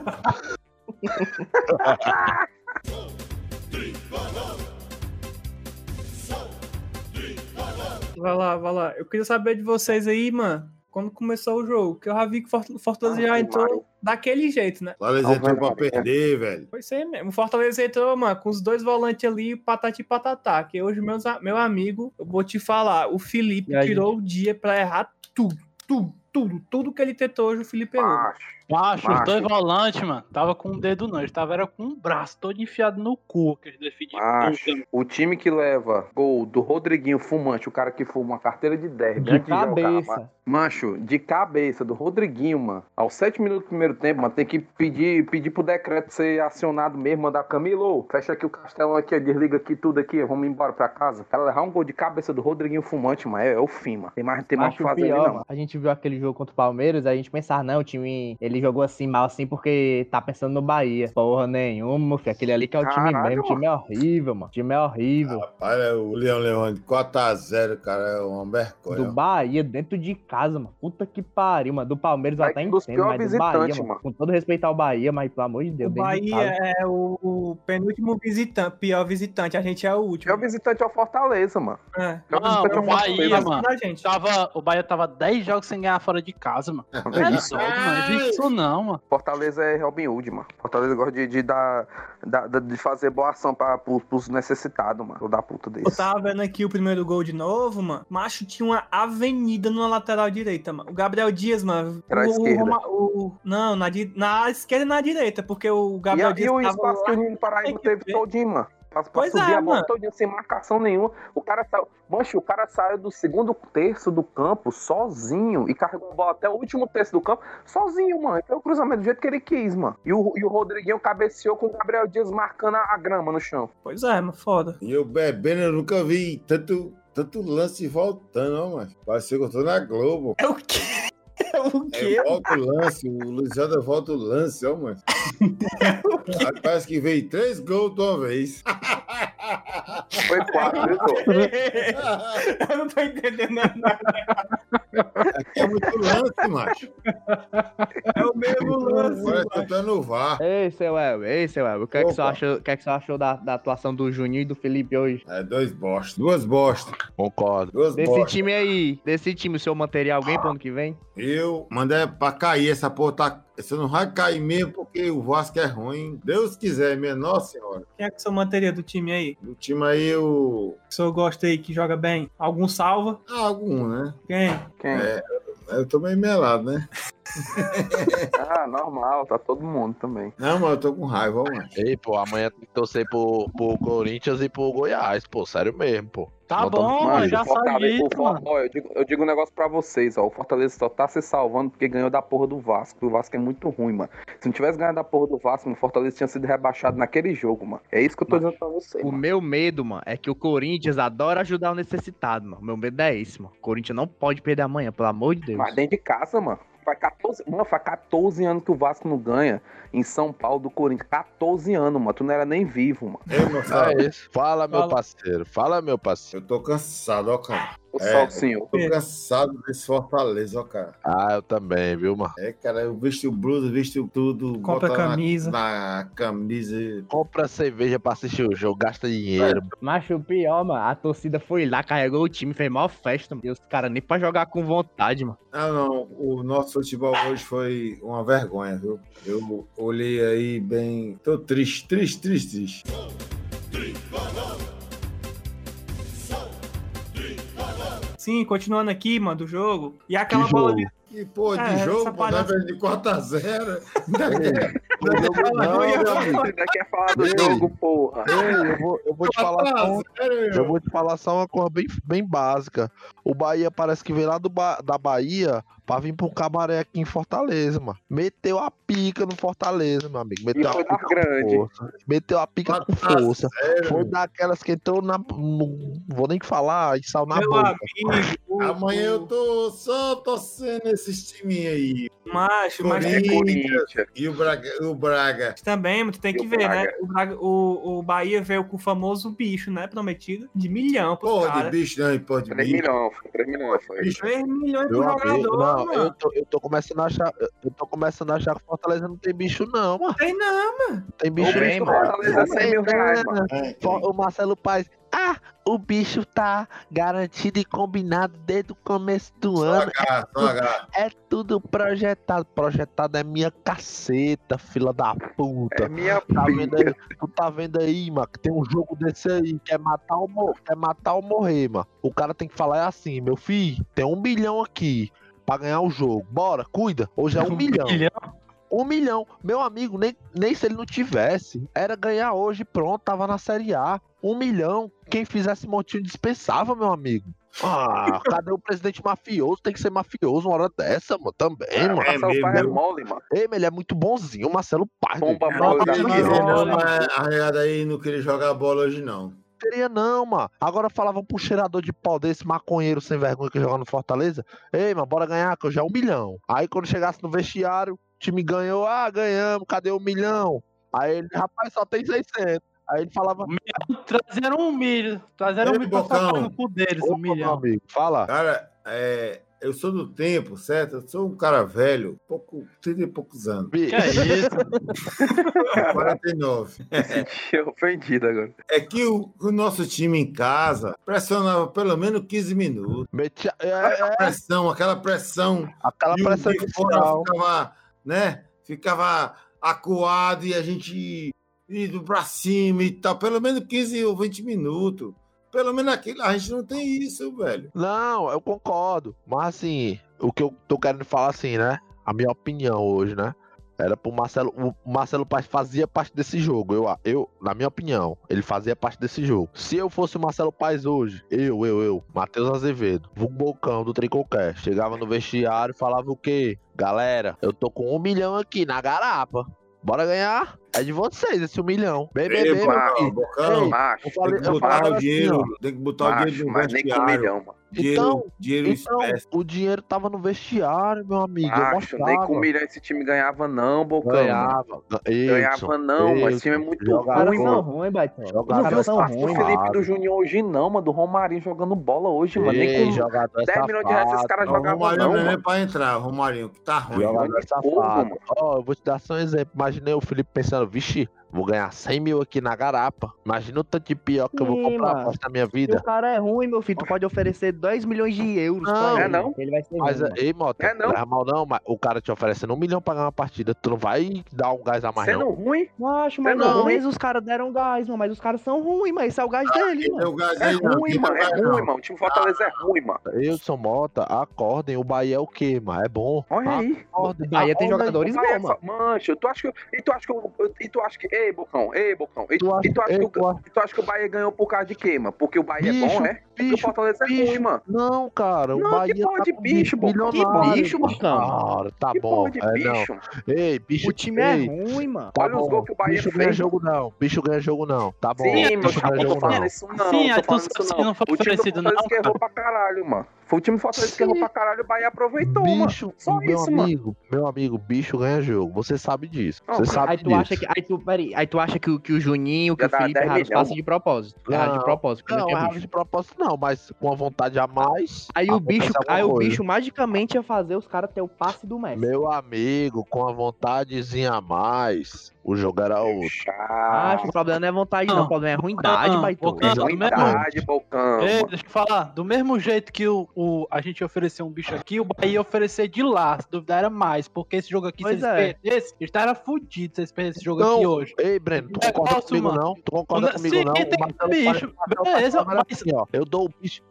Speaker 1: Vai lá, vai lá. Eu queria saber de vocês aí, mano. Quando começou o jogo. Que eu já vi que o Fort- o Fortaleza já
Speaker 6: Ah,
Speaker 1: entrou
Speaker 6: Maria.
Speaker 1: daquele jeito, né?
Speaker 2: Fortaleza entrou pra
Speaker 6: Maria.
Speaker 2: perder, velho.
Speaker 1: Foi isso aí mesmo. O Fortaleza entrou, mano, com os dois volantes ali, patati e patatá. Que hoje, meus, meu amigo, eu vou te falar, o Felipe tirou o dia pra errar tudo, tudo, tudo. Tudo que ele tentou hoje, o Felipe errou.
Speaker 6: Macho.
Speaker 3: Macho, os
Speaker 6: Macho.
Speaker 3: dois volantes, mano, tava com o dedo não, eles tava era com o braço todo enfiado no cu, que eles defendiam
Speaker 6: Macho. O time que leva gol do Rodriguinho Fumante, o cara que fuma uma carteira de 10
Speaker 4: De
Speaker 6: jogar,
Speaker 4: cabeça.
Speaker 6: mano. Mancho, de cabeça, do Rodriguinho, mano. Aos 7 minutos do primeiro tempo, mano, tem que pedir, pedir pro decreto ser acionado mesmo, mandar Camilo, fecha aqui o castelão aqui, desliga aqui tudo aqui, vamos embora pra casa. Cara, levar um gol de cabeça do Rodriguinho Fumante, mano, é, é o fim, mano. Tem mais, tem mais o que fazer
Speaker 4: pior,
Speaker 6: ali, não.
Speaker 4: mano. A gente viu aquele jogo contra o Palmeiras, a gente pensava, não, o time, ele jogou assim, mal assim, porque tá pensando no Bahia. Porra nenhuma, filho. Aquele ali que é o time
Speaker 6: Caralho,
Speaker 4: mesmo. O time é horrível, mano. O time é horrível.
Speaker 2: Olha, o Leão Leão de 4x0, cara, é uma vergonha.
Speaker 4: Do Bahia, dentro de casa, mano. Puta que pariu, mano. Do Palmeiras
Speaker 6: Vai
Speaker 4: até entendo,
Speaker 6: pior
Speaker 4: mas do
Speaker 6: visitante,
Speaker 4: Bahia, mano.
Speaker 6: mano.
Speaker 4: Com todo respeito ao Bahia, mas pelo amor de Deus,
Speaker 1: O
Speaker 4: dentro de
Speaker 1: Bahia
Speaker 4: casa.
Speaker 1: é o, o penúltimo visitante, pior visitante. A gente é o último.
Speaker 6: É o visitante ao Fortaleza, mano.
Speaker 1: É.
Speaker 6: É o
Speaker 3: Não,
Speaker 6: visitante
Speaker 3: o
Speaker 6: ao Fortaleza.
Speaker 3: Bahia, mano. Tava, o Bahia tava 10 jogos sem ganhar fora de casa, mano. É doido, mano. Não existe isso não, mano.
Speaker 6: Fortaleza é Robin Hood, mano. Fortaleza gosta de, de dar, da- da- de fazer boa ação pra, pros, pros necessitados, mano. Ou da puta
Speaker 1: Eu
Speaker 6: desse.
Speaker 1: tava vendo aqui o primeiro gol de novo, mano. Macho tinha uma avenida na lateral direita, mano. O Gabriel Dias, mano.
Speaker 6: Era a
Speaker 1: o,
Speaker 6: esquerda.
Speaker 1: Roma- o- não, na, na esquerda e na direita, porque o
Speaker 6: E,
Speaker 1: Gabriel
Speaker 6: a-
Speaker 1: Dias
Speaker 6: e o
Speaker 1: tava
Speaker 6: espaço que
Speaker 1: lá.
Speaker 6: o Nino Paraíba
Speaker 1: que
Speaker 6: teve todinho, mano. Pra, pra
Speaker 1: Pois
Speaker 6: subir
Speaker 1: é,
Speaker 6: a bola sem marcação nenhuma. O cara saiu. Mancho, o cara saiu do segundo terço do campo sozinho e carregou a bola até o último terço do campo sozinho, mano. Foi o cruzamento do jeito que ele quis, mano. E o, e o Rodriguinho cabeceou com o Gabriel Dias marcando a, a grama no chão.
Speaker 1: Pois é, mano, foda.
Speaker 2: E eu bebendo, eu nunca vi tanto, tanto lance voltando, ó, mano. Parece que eu tô na Globo.
Speaker 1: É o quê? É o quê?
Speaker 2: É, volta o lance, o Luizada volta o lance, ó, mano. Aí Parece que veio três gols de uma vez.
Speaker 6: Foi quatro, viu, Tô?
Speaker 1: Eu não tô entendendo nada.
Speaker 2: É muito lance, macho.
Speaker 1: É o mesmo lance.
Speaker 2: Eu tô no VAR.
Speaker 4: Ei, seu El, ei, seu. O que é que você achou, o que é que você achou da, da atuação do Juninho e do Felipe hoje?
Speaker 2: É dois bosta. Duas bostas.
Speaker 5: Concordo.
Speaker 2: Duas
Speaker 4: Desse
Speaker 2: bostas.
Speaker 4: time aí, desse time, o senhor manteria alguém pro ano que vem?
Speaker 2: Eu mandei pra cair essa porra. Tá... Você não vai cair mesmo porque o Vasco é ruim. Deus quiser, minha Nossa Senhora.
Speaker 1: Quem é que o senhor manteria do time aí?
Speaker 2: O time aí, eu.
Speaker 1: Que o senhor gosta aí, que joga bem? Algum salva?
Speaker 2: Ah, algum, né?
Speaker 1: Quem?
Speaker 6: Quem?
Speaker 2: É. Eu tô meio melado, né?
Speaker 6: Ah, normal, tá todo mundo também.
Speaker 2: Não, mas eu tô com raiva, ó, mano.
Speaker 5: Ei, pô, amanhã tem que torcer pro, pro Corinthians e pro Goiás, pô. Sério mesmo, pô.
Speaker 3: Tá
Speaker 5: Não
Speaker 3: bom, mano, já mano.
Speaker 6: ó, eu, digo, eu digo um negócio pra vocês, ó. O Fortaleza só tá se salvando porque ganhou da porra do Vasco. O Vasco é muito ruim, mano. Se não tivesse ganhado da porra do Vasco, o Fortaleza tinha sido rebaixado naquele jogo, mano. É isso que eu tô dizendo pra vocês.
Speaker 4: O
Speaker 6: mano.
Speaker 4: meu medo, mano, é que o Corinthians adora ajudar o necessitado, mano. Meu medo é esse, mano. O Corinthians não pode perder amanhã, pelo amor de Deus.
Speaker 6: Mas dentro de casa, mano. Faz 14, mano, faz 14 anos que o Vasco não ganha em São Paulo do Corinthians. 14 anos, mano. Tu não era nem vivo, mano.
Speaker 2: Ei, meu filho,
Speaker 5: É isso. Fala, meu
Speaker 1: Fala.
Speaker 5: parceiro. Fala, meu parceiro.
Speaker 2: eu tô cansado, ó, cara.
Speaker 6: O
Speaker 2: É.
Speaker 6: Salsinho.
Speaker 2: Tô cansado desse Fortaleza, ó, cara.
Speaker 5: Ah, eu também, viu, mano?
Speaker 2: É, cara, eu visto blusa, visto tudo.
Speaker 1: Compra
Speaker 2: bota na-
Speaker 1: camisa.
Speaker 2: Na, camisa.
Speaker 5: Compra cerveja pra assistir o jogo, gasta dinheiro.
Speaker 4: Mas o pior, mano, a torcida foi lá, carregou o time, fez maior festa, mano. E os caras nem pra jogar com vontade, mano.
Speaker 2: Ah, não. O nosso futebol hoje foi uma vergonha, viu? Eu olhei aí bem. Tô triste, triste, triste, triste.
Speaker 1: Sim, continuando aqui, mano, do jogo. E aquela
Speaker 5: que
Speaker 1: bola é,
Speaker 5: jogo?
Speaker 1: de.
Speaker 2: pô porra,
Speaker 1: é, de
Speaker 2: jogo, na de 4x0.
Speaker 5: Não, jogo, não, meu amigo.
Speaker 6: Ainda quer falar do
Speaker 5: Ei.
Speaker 6: jogo, porra.
Speaker 5: Ei, eu vou, eu vou te falar só, eu vou te falar só uma coisa bem, bem básica. O Bahia parece que veio lá do ba da Bahia pra vir pro cabaré aqui em Fortaleza, mano. Meteu a pica no Fortaleza, meu amigo. Meteu
Speaker 6: e
Speaker 5: a
Speaker 6: foi
Speaker 5: pica
Speaker 6: grande.
Speaker 5: Força. Meteu a pica
Speaker 2: Mas, com
Speaker 5: força. Sério? Foi daquelas que entrou na. Não vou nem falar e saiu na
Speaker 1: meu
Speaker 5: boca.
Speaker 1: Amigo,
Speaker 2: Amanhã eu tô só torcendo esses times aí.
Speaker 1: Macho, mas
Speaker 6: é
Speaker 2: Corinthians. E o Braga. O Braga.
Speaker 1: também, mano, tu tem
Speaker 6: E
Speaker 1: que
Speaker 6: o
Speaker 1: ver, né?
Speaker 6: Braga?
Speaker 1: O, Braga- o, o Bahia veio com o famoso bicho, né? Prometido. De milhão
Speaker 2: Porra de bicho, não, porra de
Speaker 6: 3
Speaker 2: bicho.
Speaker 6: milhões, foi 3 milhões. Foi.
Speaker 2: Bicho,
Speaker 1: 3 milhões pro jogador,
Speaker 5: não, eu
Speaker 1: mano.
Speaker 5: tô, eu tô começando a achar. Eu tô começando a achar que Fortaleza não tem bicho, não, mano.
Speaker 1: Tem não,
Speaker 5: Não tem bicho não.
Speaker 6: Fortaleza é 100 mil reais, mano.
Speaker 2: é,
Speaker 5: O Marcelo Paz. Ah, o bicho tá garantido e combinado desde o começo do
Speaker 2: Só
Speaker 5: ano.
Speaker 2: H, só H.
Speaker 5: É tudo projetado. Projetado é minha caceta, fila da puta.
Speaker 6: É minha
Speaker 5: Tá vendo aí? Tu tá vendo aí, mano, que tem um jogo desse aí, quer matar ou, mor quer matar ou morrer, mano. O cara tem que falar é assim, meu filho, tem um milhão aqui pra ganhar o jogo. Bora, cuida. Hoje é um, milhão. Um milhão. Meu amigo, nem, nem se ele não tivesse, era ganhar hoje, pronto, tava na Série A. Um milhão. Quem fizesse montinho dispensava, meu amigo. Ah, cadê o presidente mafioso? Tem que ser mafioso uma hora dessa, mano, também, mano.
Speaker 2: É
Speaker 6: Marcelo Paz é
Speaker 2: mesmo.
Speaker 6: mole, mano.
Speaker 5: Ei, mas ele é muito bonzinho, o Marcelo Paz.
Speaker 6: Bomba mole
Speaker 2: Não
Speaker 6: da
Speaker 2: queria
Speaker 1: Não,
Speaker 2: dizer,
Speaker 1: não,
Speaker 2: não,
Speaker 1: não.
Speaker 2: mas a regada aí não queria jogar bola hoje, não.
Speaker 5: Queria não, mano. Agora falavam pro cheirador de pau desse maconheiro sem vergonha que joga no Fortaleza. Ei, mano, bora ganhar, que hoje é um milhão. Aí quando chegasse no vestiário, o time ganhou. Ah, ganhamos, cadê o milhão? Aí ele, rapaz, só tem 600. Aí ele falava,
Speaker 3: Trazeram um milho. Trazeram um milho pra no cu deles, um
Speaker 5: opa,
Speaker 3: milhão.
Speaker 5: amigo, fala.
Speaker 2: Cara, é, eu sou do tempo, certo? Eu sou um cara velho, pouco, 30 e poucos anos.
Speaker 3: Que é isso?
Speaker 2: 49.
Speaker 6: Senti ofendido agora.
Speaker 2: É que o, o nosso time em casa pressionava pelo menos 15 minutos.
Speaker 5: Metia, é,
Speaker 2: Aquela
Speaker 5: é,
Speaker 2: pressão, aquela pressão.
Speaker 5: aquela
Speaker 2: e
Speaker 5: pressão
Speaker 2: de fora ficava, né? Ficava acuado e a gente indo pra cima e tal. Pelo menos 15 ou 20 minutos. Pelo menos aquilo, a gente não tem isso, velho.
Speaker 5: Não, eu concordo. Mas assim, o que eu tô querendo falar assim, né? A minha opinião hoje, né? Era pro Marcelo. O Marcelo Paz fazia parte desse jogo. Eu, eu, na minha opinião, ele fazia parte desse jogo. Se eu fosse o Marcelo Paz hoje, eu, eu, eu, Matheus Azevedo, vulgo Bocão do Tricocast, chegava no vestiário e falava o quê? Galera, eu tô com um milhão aqui na garapa. Bora ganhar? É de vocês esse um milhão. Bem, bem, bem,
Speaker 6: Bocão, Macho,
Speaker 5: Eu falei,
Speaker 2: tem que botar o
Speaker 5: assim,
Speaker 2: dinheiro,
Speaker 5: ó.
Speaker 2: tem que botar o dinheiro
Speaker 6: macho,
Speaker 2: no
Speaker 6: mas nem com um
Speaker 2: vestiário.
Speaker 6: milhão, mano.
Speaker 2: Dinheiro,
Speaker 5: Então,
Speaker 2: dinheiro
Speaker 5: Então,
Speaker 2: espécie.
Speaker 5: o dinheiro tava no vestiário, meu amigo.
Speaker 6: Macho, nem com um milhão esse time ganhava, não, Bocão.
Speaker 5: Ganhava.
Speaker 6: Ganhava não, mano. Esse time é muito
Speaker 4: caras
Speaker 6: ruim, mano.
Speaker 4: ruins, Baitão.
Speaker 6: Tu não
Speaker 4: caras
Speaker 6: os
Speaker 4: são
Speaker 6: passos do
Speaker 4: ruins.
Speaker 6: Felipe
Speaker 5: mano.
Speaker 6: do Juninho hoje, não, mano. Do Romarinho jogando bola hoje, mano. Nem com
Speaker 5: jogador
Speaker 6: 10 milhões de reais esses caras
Speaker 2: Ó, O
Speaker 6: jogavam,
Speaker 2: Romarinho
Speaker 6: não,
Speaker 2: não é
Speaker 6: mano.
Speaker 2: pra entrar, o Romarinho, que tá ruim.
Speaker 5: Jogador
Speaker 6: de povo,
Speaker 5: safado.
Speaker 6: mano.
Speaker 5: Ó, eu vou te dar só um exemplo. Imaginei o Felipe pensando, vixe, vou ganhar 100 mil aqui na garapa. Imagina o tanto de pior que eu vou
Speaker 4: Sim,
Speaker 5: comprar
Speaker 4: mano.
Speaker 5: aposta na minha
Speaker 4: Se
Speaker 5: vida.
Speaker 4: o cara é ruim, meu filho, tu pode oferecer 2 milhões de euros
Speaker 5: Não.
Speaker 4: pra
Speaker 6: É
Speaker 4: ele.
Speaker 6: não?
Speaker 4: Ele vai ser
Speaker 5: Mas,
Speaker 4: ruim,
Speaker 5: ei, Mota,
Speaker 6: É não.
Speaker 5: não é mal não, mas o cara te oferecendo um milhão pra ganhar uma partida, tu não vai dar um gás a mais
Speaker 6: Sendo
Speaker 5: não.
Speaker 6: ruim,
Speaker 4: Macho, mas
Speaker 6: Sendo
Speaker 4: não,
Speaker 6: ruim?
Speaker 4: mas os caras deram gás, mano. Mas os caras são ruins, mas esse é o gás
Speaker 2: Quem deu
Speaker 4: mano.
Speaker 2: o gás
Speaker 6: é
Speaker 2: não,
Speaker 6: ruim, mano. É ruim,
Speaker 2: não.
Speaker 6: mano. O time Fortaleza é ruim, mano.
Speaker 5: Wilson Mota, acordem, o Bahia é o quê, mano? É bom.
Speaker 6: Olha aí.
Speaker 5: Acordem,
Speaker 4: O Bahia tem jogadores bons, mano.
Speaker 6: Mancha, tu acha que. E tu acha que. eu- E tu acha que. Ei, Bocão, ei, Bocão. E
Speaker 5: Tu acha-
Speaker 6: e tu acha
Speaker 5: ei,
Speaker 6: que o-
Speaker 5: tu acha-
Speaker 6: tu acha que o Bahia ganhou por causa de quê, mano? Porque o Bahia é
Speaker 5: Bicho,
Speaker 6: bom, é? Porque o
Speaker 5: bicho,
Speaker 6: Fortaleza é
Speaker 5: bicho.
Speaker 6: ruim, mano.
Speaker 5: Não, cara, o
Speaker 6: Não,
Speaker 5: Bahia
Speaker 6: que porra
Speaker 5: tá
Speaker 6: de bicho, Bocão? Que
Speaker 4: bicho, Bocão?
Speaker 5: Cara, tá
Speaker 6: que
Speaker 5: bom.
Speaker 6: porra de
Speaker 5: é, não.
Speaker 6: bicho, mano.
Speaker 5: Ei, bicho,
Speaker 4: O time é
Speaker 5: ei,
Speaker 4: ruim, mano.
Speaker 5: Tá
Speaker 6: Olha os
Speaker 5: bom.
Speaker 6: gols que o Bahia
Speaker 5: bicho
Speaker 6: fez,
Speaker 5: ganha
Speaker 6: mano.
Speaker 5: jogo não. Bicho ganha jogo não. Tá bom.
Speaker 6: Sim, meu
Speaker 5: bicho ganha
Speaker 6: eu tô
Speaker 5: jogo
Speaker 6: falando
Speaker 5: não.
Speaker 6: isso não.
Speaker 3: Sim, aí tu que
Speaker 6: não.
Speaker 3: não foi
Speaker 6: O time do
Speaker 3: oferecido,
Speaker 6: Fortaleza
Speaker 3: não,
Speaker 6: que errou pra caralho, mano. Foi o time Fortaleza que errou pra caralho, o Bahia aproveitou, mano.
Speaker 5: Bicho,
Speaker 6: Só
Speaker 5: meu
Speaker 6: isso, mano.
Speaker 5: amigo, meu amigo, bicho ganha jogo. Você sabe disso.
Speaker 6: Não,
Speaker 5: Você sabe
Speaker 4: Aí tu
Speaker 5: disso.
Speaker 4: acha que. Aí tu, peraí, aí tu acha que, o- que o Juninho, que
Speaker 6: Já
Speaker 4: o Felipe
Speaker 6: 10
Speaker 4: erraram passes de propósito. Erraram de
Speaker 5: Não,
Speaker 4: propósito, não,
Speaker 5: Não, errava
Speaker 4: bicho.
Speaker 5: de propósito não, mas com a vontade a mais.
Speaker 4: Aí o bicho, aí o bicho magicamente ia fazer os caras ter o passe do Messi.
Speaker 5: Meu amigo, com a vontadezinha a mais, o jogo era outro.
Speaker 4: Que o problema não é vontade, não.
Speaker 3: Não.
Speaker 4: O problema é ruindade,
Speaker 3: mesmo-
Speaker 6: Ruindade, Bocão.
Speaker 3: Ei,
Speaker 6: mano.
Speaker 3: deixa eu falar, do mesmo jeito que o, o- a gente ofereceu um bicho aqui, o Bahia ia oferecer de lá, se duvidar era mais, porque esse jogo aqui,
Speaker 4: Pois
Speaker 3: se eles
Speaker 4: é.
Speaker 3: perdessem, eles estavam fodidos se eles perdessem esse jogo
Speaker 5: Não,
Speaker 3: aqui hoje.
Speaker 5: Ei, Breno, tu concorda
Speaker 3: nosso,
Speaker 5: comigo
Speaker 3: mano.
Speaker 5: não? Tu concorda comigo
Speaker 3: sim,
Speaker 5: não?
Speaker 3: tem
Speaker 5: O
Speaker 3: bicho, beleza, mas-
Speaker 5: assim, ó, eu dou o bicho.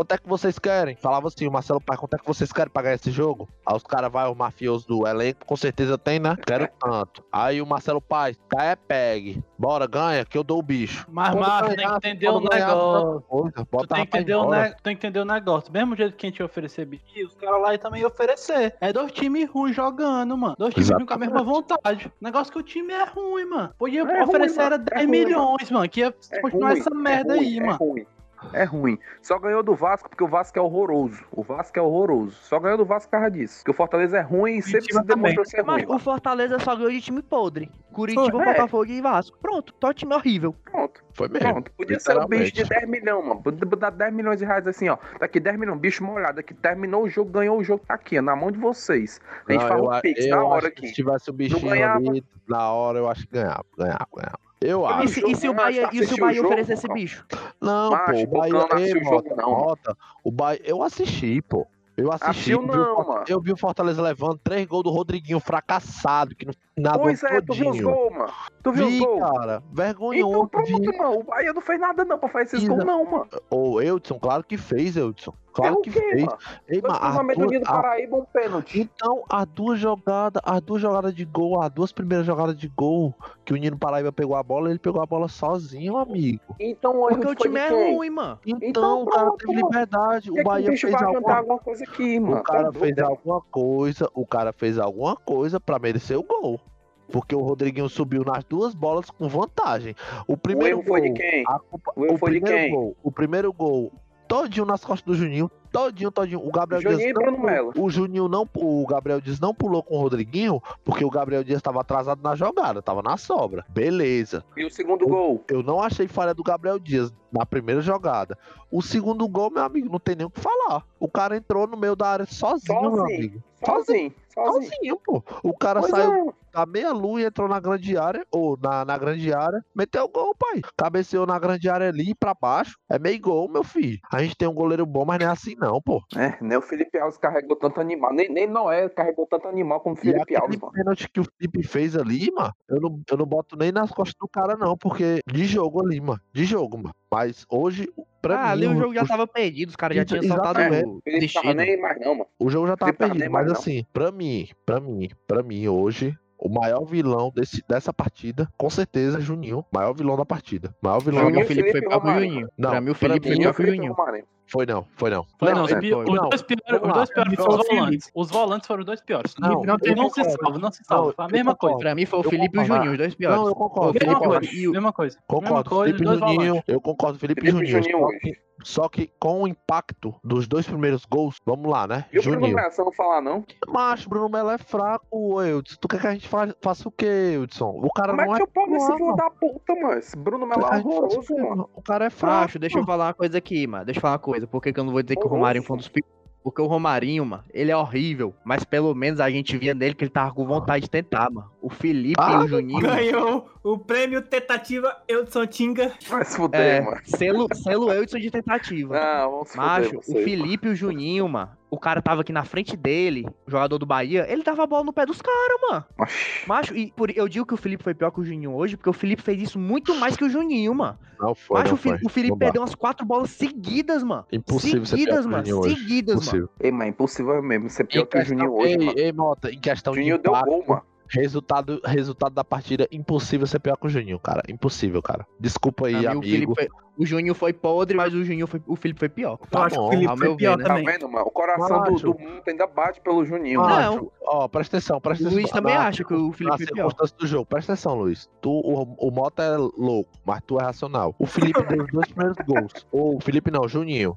Speaker 5: Quanto é que vocês querem? Falava assim, o Marcelo Pai, quanto é que vocês querem pagar esse jogo? Aí os caras vai, os mafiosos do elenco, com certeza tem, né? Quero tanto. Aí o Marcelo Pai, tá é pegue. Bora, ganha, que eu dou o bicho.
Speaker 3: Mas, macho, tem que entender o negócio.
Speaker 5: Coisa,
Speaker 3: Tu
Speaker 5: bota
Speaker 3: tem que, entender o ne... tem que entender o negócio. Do mesmo jeito que a gente ia oferecer bicho, os caras lá também iam oferecer. É dois times ruins jogando, mano. Dois times ruins com a mesma vontade. O negócio que o time é ruim, mano. Podia
Speaker 6: É
Speaker 3: oferecer
Speaker 6: ruim,
Speaker 3: era
Speaker 6: mano.
Speaker 3: 10
Speaker 6: É ruim,
Speaker 3: milhões, mano. Que ia
Speaker 6: É
Speaker 3: continuar
Speaker 6: ruim,
Speaker 3: essa
Speaker 6: é
Speaker 3: merda
Speaker 6: ruim,
Speaker 3: aí,
Speaker 6: é
Speaker 3: mano.
Speaker 6: Ruim. É ruim. Só ganhou do Vasco porque o Vasco é horroroso. O Vasco é horroroso. Só ganhou do Vasco por causa disso. Porque o Fortaleza é ruim e sempre se demonstrou ser ruim.
Speaker 4: Mas o Fortaleza só ganhou de time podre. Curitiba,
Speaker 6: Foi, é.
Speaker 4: Botafogo e Vasco. Pronto, tó time horrível.
Speaker 6: Pronto,
Speaker 5: Foi mesmo.
Speaker 6: pronto. Podia ser um bicho de
Speaker 5: literalmente.
Speaker 6: 10 milhões, mano. Podia dar 10 milhões de reais assim, ó. Daqui 10 milhões, bicho molhado. Daqui terminou o jogo, ganhou o jogo, tá aqui, ó, na mão de vocês. A gente
Speaker 5: Não,
Speaker 6: fala
Speaker 5: eu
Speaker 6: um
Speaker 5: a-
Speaker 6: pix
Speaker 5: eu
Speaker 6: na hora
Speaker 5: acho que
Speaker 6: aqui.
Speaker 5: Se tivesse o bichinho ali, na hora eu acho que ganhava. Ganhava, ganhava. Eu
Speaker 3: E
Speaker 5: acho.
Speaker 3: se, e se o Bahia, e se o
Speaker 6: o
Speaker 3: Bahia
Speaker 6: jogo,
Speaker 3: oferecer esse
Speaker 6: Bocão?
Speaker 3: bicho?
Speaker 5: Não, pô, o Bahia.
Speaker 6: não
Speaker 5: Ei,
Speaker 6: o jogo, não.
Speaker 5: Mota, o Bahia. Eu assisti, pô. Eu assisti.
Speaker 6: Assistiu
Speaker 5: o
Speaker 6: não, mano.
Speaker 5: Eu vi o Fortaleza levando três gols do Rodriguinho fracassado, que não nada
Speaker 6: Pois é, tu viu os
Speaker 5: todinho.
Speaker 6: gols, mano. Tu viu os
Speaker 5: Vi,
Speaker 6: gols?
Speaker 5: cara.
Speaker 6: Então
Speaker 5: Vergonhoso.
Speaker 6: pronto,
Speaker 5: vi.
Speaker 6: mano. O Bahia não fez nada não pra fazer esses
Speaker 5: Isa-
Speaker 6: gols, não, mano.
Speaker 5: Ô, Eudson, claro que fez, Eudson. Claro
Speaker 6: Errou
Speaker 5: que
Speaker 6: o quê,
Speaker 5: fez.
Speaker 6: mano?
Speaker 5: Ei, mas as
Speaker 6: do
Speaker 5: duas-
Speaker 6: Nino
Speaker 5: a-
Speaker 6: Paraíba, um pênalti.
Speaker 5: Então, as duas jogadas, as duas jogadas de gol, as duas primeiras jogadas de gol, que o Nino Paraíba pegou a bola, ele pegou a bola sozinho, amigo.
Speaker 6: Então o
Speaker 3: Porque o time
Speaker 6: de
Speaker 3: é ruim, mano.
Speaker 5: Então,
Speaker 6: Então,
Speaker 5: o cara
Speaker 6: pronto,
Speaker 5: teve
Speaker 6: mano.
Speaker 5: liberdade. O Bahia
Speaker 6: o bicho
Speaker 5: fez
Speaker 6: vai adiantar
Speaker 5: alguma
Speaker 6: alguma coisa aqui, mano?
Speaker 5: O cara
Speaker 6: Tá
Speaker 5: fez alguma coisa, o cara fez alguma coisa pra merecer o gol. Porque o Rodriguinho subiu nas duas bolas com vantagem. O
Speaker 6: O
Speaker 5: primeiro
Speaker 6: erro foi de
Speaker 5: gol,
Speaker 6: quem?
Speaker 5: culpa-
Speaker 6: O erro foi de
Speaker 5: primeiro
Speaker 6: quem?
Speaker 5: gol, o primeiro gol, todinho nas costas do Juninho, todinho, todinho. O Gabriel
Speaker 6: Juninho
Speaker 5: Dias não
Speaker 6: Melo.
Speaker 5: O Juninho não, o Gabriel Dias não pulou com o Rodriguinho, porque o Gabriel Dias estava atrasado na jogada, tava na sobra. Beleza.
Speaker 6: E o segundo gol?
Speaker 5: Eu não achei falha do Gabriel Dias na primeira jogada. O segundo gol, meu amigo, não tem nem o que falar. O cara entrou no meio da área sozinho, meu
Speaker 6: Sozinho.
Speaker 5: amigo.
Speaker 6: Sozinho, sozinho.
Speaker 5: Sozinho, pô. O cara
Speaker 6: Pois
Speaker 5: saiu
Speaker 6: é.
Speaker 5: Da meia lua e entrou na grande área, ou na, na grande área, meteu o gol, pai. Cabeceou na grande área ali pra baixo. É meio gol, meu filho. A gente tem um goleiro bom, mas não é assim, não, pô.
Speaker 6: É, nem o Felipe Alves carregou tanto animal. Nem, nem Noé carregou tanto animal como o
Speaker 5: E
Speaker 6: Felipe Alves, mano.
Speaker 5: pênalti que o Felipe fez ali, mano, eu não, eu não boto nem nas costas do cara, não, porque de jogo ali, mano. De jogo, mano. Mas hoje, pra
Speaker 8: Ah,
Speaker 5: mim.
Speaker 8: ali o jogo já tava perdido, os caras já tinham soltado
Speaker 5: Exatamente.
Speaker 8: o destino.
Speaker 6: nem mais não, mano.
Speaker 5: O jogo já tava
Speaker 6: Felipe
Speaker 5: perdido, mas
Speaker 6: não.
Speaker 5: assim, pra mim, pra mim, pra mim, hoje, o maior vilão desse, dessa partida, com certeza, é Juninho. Maior vilão da partida. Maior vilão
Speaker 8: Pra
Speaker 5: da
Speaker 8: mim, o
Speaker 6: Juninho,
Speaker 8: Felipe foi
Speaker 6: Felipe
Speaker 8: o
Speaker 6: Romário.
Speaker 8: Juninho.
Speaker 5: Não,
Speaker 8: pra mim, o
Speaker 5: pra
Speaker 8: Felipe
Speaker 5: mim,
Speaker 8: foi o
Speaker 6: Felipe
Speaker 8: Juninho.
Speaker 5: Foi não, foi não.
Speaker 3: Foi
Speaker 6: Não,
Speaker 3: não,
Speaker 6: é,
Speaker 3: os, pi-
Speaker 8: foi.
Speaker 3: os
Speaker 5: Não,
Speaker 3: dois piores, os dois foram os volantes. Os volantes foram os dois piores.
Speaker 5: Não,
Speaker 3: não,
Speaker 5: eu
Speaker 3: não se salva, não se
Speaker 5: Não,
Speaker 3: salva. Foi a
Speaker 5: eu
Speaker 3: mesma coisa.
Speaker 8: Pra mim foi o
Speaker 5: Eu
Speaker 8: Felipe e o. Juninho, os dois piores.
Speaker 5: Não, eu concordo.
Speaker 8: Felipe
Speaker 3: Mesma
Speaker 5: eu
Speaker 3: coisa,
Speaker 8: e o-
Speaker 3: mesma coisa. Mesma
Speaker 5: Concordo,
Speaker 3: coisa,
Speaker 5: Felipe
Speaker 3: dois
Speaker 5: Juninho, eu concordo, Felipe,
Speaker 6: Felipe
Speaker 5: Juninho.
Speaker 6: Juninho
Speaker 5: Só que, que com o impacto dos dois primeiros gols, vamos lá, né?
Speaker 6: E o Bruno. Melo, você não falar não?
Speaker 5: Macho, Bruno Melo é fraco, Eudson. Tu quer que a gente fa- faça o quê, Eudson? O cara
Speaker 6: Como é
Speaker 5: não
Speaker 6: que
Speaker 5: é
Speaker 6: eu posso esse filho da puta, mano? Esse Bruno Melo
Speaker 5: que
Speaker 6: é horroroso,
Speaker 5: quê,
Speaker 6: mano.
Speaker 5: mano? O cara é fraco.
Speaker 8: Macho, deixa eu falar uma coisa aqui, mano. Deixa eu falar uma coisa. Por que, que eu não vou dizer que o
Speaker 6: Horroroso.
Speaker 8: Romarinho foi um dos piores? Porque o Romarinho, mano, ele é horrível. Mas pelo menos a gente via nele que ele tava com vontade de tentar, mano. O Felipe
Speaker 5: Ah,
Speaker 8: e o Juninho.
Speaker 1: Ganhou o prêmio Tentativa Eudson Tinga.
Speaker 6: Vai se fuder,
Speaker 8: É,
Speaker 6: mano.
Speaker 8: selo, selo Eudson de tentativa.
Speaker 6: Não, vamos
Speaker 8: Macho,
Speaker 6: fuder.
Speaker 8: o. Felipe e o Juninho, mano. O cara tava aqui na frente dele, o jogador do Bahia, ele dava a bola no pé dos caras, mano.
Speaker 6: Oxi.
Speaker 8: Macho, e por, eu digo que o Felipe foi pior que o Juninho hoje, porque o Felipe fez isso muito mais que o Juninho, mano.
Speaker 5: Não foi,
Speaker 8: Macho,
Speaker 5: não
Speaker 8: o,
Speaker 5: foi.
Speaker 8: o Felipe perdeu umas quatro bolas seguidas, mano.
Speaker 5: Impossível ser pior
Speaker 8: seguidas, mano.
Speaker 5: Juninho hoje.
Speaker 8: Seguidas, mano.
Speaker 5: Impossível.
Speaker 6: Ei, mas é impossível mesmo ser pior
Speaker 5: Em
Speaker 6: que o Juninho hoje,
Speaker 5: ei,
Speaker 6: mano.
Speaker 5: ei, Mota, em questão
Speaker 6: Juninho
Speaker 5: de
Speaker 6: deu
Speaker 5: impacto,
Speaker 6: gol, mano.
Speaker 5: Resultado, resultado da partida, impossível ser pior que o Juninho, cara. Impossível, cara. Desculpa aí,
Speaker 8: o, Felipe
Speaker 5: amigo.
Speaker 8: foi- o Juninho foi podre, mas o, Juninho foi- o Felipe foi pior.
Speaker 1: Eu
Speaker 5: Tá
Speaker 1: acho que
Speaker 5: bom,
Speaker 1: o Felipe
Speaker 8: ao
Speaker 1: foi
Speaker 8: meu
Speaker 1: pior
Speaker 8: ver, né?
Speaker 6: Tá
Speaker 1: também.
Speaker 6: vendo, mano? O coração do, do mundo ainda bate pelo Juninho,
Speaker 8: Não.
Speaker 6: mano.
Speaker 5: Ó, presta atenção, presta
Speaker 8: O
Speaker 5: atenção.
Speaker 8: Luiz também
Speaker 5: na-
Speaker 8: acha que o Felipe
Speaker 5: na
Speaker 8: é pior.
Speaker 5: do jogo. Presta atenção, Luiz. Tu, o, o Mota é louco, mas tu é racional. O Felipe deu os dois primeiros gols. Ou o Felipe não, o Juninho.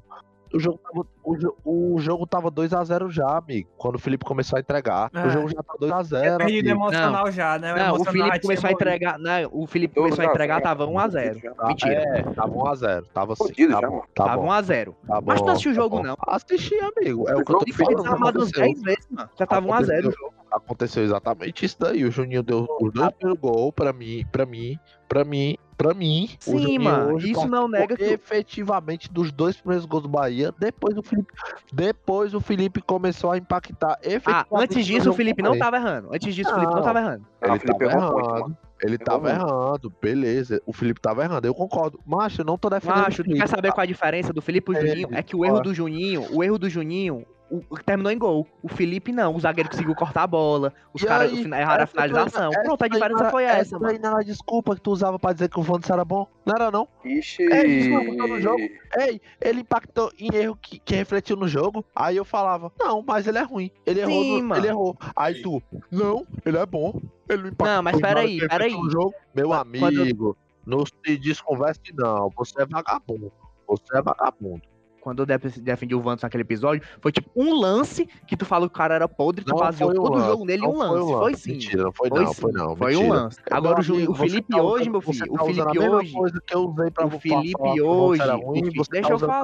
Speaker 5: O jogo tava, o, jo- o jogo tava 2x0 já, amigo. Quando o Felipe começou a entregar.
Speaker 1: É.
Speaker 5: O jogo já tá 2x0.
Speaker 1: É perdido
Speaker 5: amigo.
Speaker 1: emocional já, né?
Speaker 8: Não, o Felipe começou a entregar. Não, o Felipe
Speaker 6: Dois
Speaker 8: começou a entregar,
Speaker 6: zero.
Speaker 8: tava 1x0.
Speaker 5: Tá,
Speaker 8: Mentira.
Speaker 5: É, tava 1x0. Tava assim. Tá
Speaker 6: já,
Speaker 5: bom, tá
Speaker 8: Tava
Speaker 5: bom.
Speaker 8: 1x0.
Speaker 5: Tá
Speaker 8: Mas tu assistiu o
Speaker 5: tá
Speaker 8: jogo,
Speaker 5: bom.
Speaker 8: não.
Speaker 5: Assisti, amigo. É o
Speaker 6: O
Speaker 5: que eu tô falando.
Speaker 8: tava umas
Speaker 5: aconteceu.
Speaker 8: 10 vezes, mano. Já tava 1x0 o jogo.
Speaker 5: Aconteceu exatamente isso daí. O Juninho deu os dois primeiros gols pra mim, pra mim, pra mim, pra mim.
Speaker 8: Sim, mano,
Speaker 5: hoje
Speaker 8: isso não nega que-
Speaker 5: efetivamente dos dois primeiros gols do Bahia. Depois o Felipe, depois o Felipe começou a impactar
Speaker 8: Ah,
Speaker 5: efetivamente.
Speaker 8: antes
Speaker 5: no
Speaker 8: disso o Felipe não tava errando. Antes disso o Felipe não
Speaker 5: Não.
Speaker 8: tava errando.
Speaker 6: Ah,
Speaker 5: Ele
Speaker 6: o Felipe
Speaker 5: tava
Speaker 6: muito,
Speaker 5: errando. Ele
Speaker 6: Errou
Speaker 5: tava errando, beleza. O Felipe tava errando, eu concordo. Macho, eu não tô defendendo
Speaker 8: Macho,
Speaker 5: o
Speaker 8: tu quer saber qual é a diferença do Felipe e o
Speaker 5: É,
Speaker 8: Juninho? É que o erro do Juninho, o erro do Juninho, o, terminou em gol. O Felipe não, o zagueiro conseguiu cortar a bola, os caras
Speaker 5: aí,
Speaker 8: erraram a
Speaker 5: essa
Speaker 8: finalização.
Speaker 5: essa
Speaker 8: Pronto, a diferença
Speaker 5: não
Speaker 8: foi essa,
Speaker 5: daí
Speaker 8: mano.
Speaker 5: não era desculpa que tu usava pra dizer que o Vandes era bom. Não era não.
Speaker 6: Ixi.
Speaker 5: É, isso não no jogo. Ei, ele impactou em erro que, que refletiu no jogo. Aí eu falava, não, mas ele é ruim. Ele errou,
Speaker 8: Sim,
Speaker 5: no- ele errou. Aí tu, não, ele é bom. Ele não impactou.
Speaker 8: Não, mas peraí,
Speaker 5: que
Speaker 8: peraí.
Speaker 5: refletiu no jogo. Meu
Speaker 8: quando-
Speaker 5: amigo, não se desconverse não. Você é vagabundo. Você é vagabundo.
Speaker 8: Quando defendi o Vantos naquele episódio, foi tipo um lance que tu falou que o cara era podre, tu baseou
Speaker 5: foi um
Speaker 8: todo o
Speaker 5: lance,
Speaker 8: jogo nele em um
Speaker 5: foi
Speaker 8: lance.
Speaker 5: um
Speaker 8: Foi
Speaker 5: lance.
Speaker 8: sim.
Speaker 5: Mentira, não foi
Speaker 8: Foi
Speaker 5: não,
Speaker 8: sim.
Speaker 5: foi não,
Speaker 8: Foi um
Speaker 5: mentira.
Speaker 8: lance.
Speaker 5: Meu
Speaker 8: Agora o, o Felipe
Speaker 5: tá
Speaker 8: hoje, meu filho,
Speaker 5: tá
Speaker 8: o Felipe hoje.
Speaker 5: coisa que eu usei pra
Speaker 8: O
Speaker 5: falar
Speaker 8: Felipe
Speaker 5: o
Speaker 8: hoje. O
Speaker 5: ruim, você
Speaker 8: Deixa
Speaker 5: tá
Speaker 8: eu falar,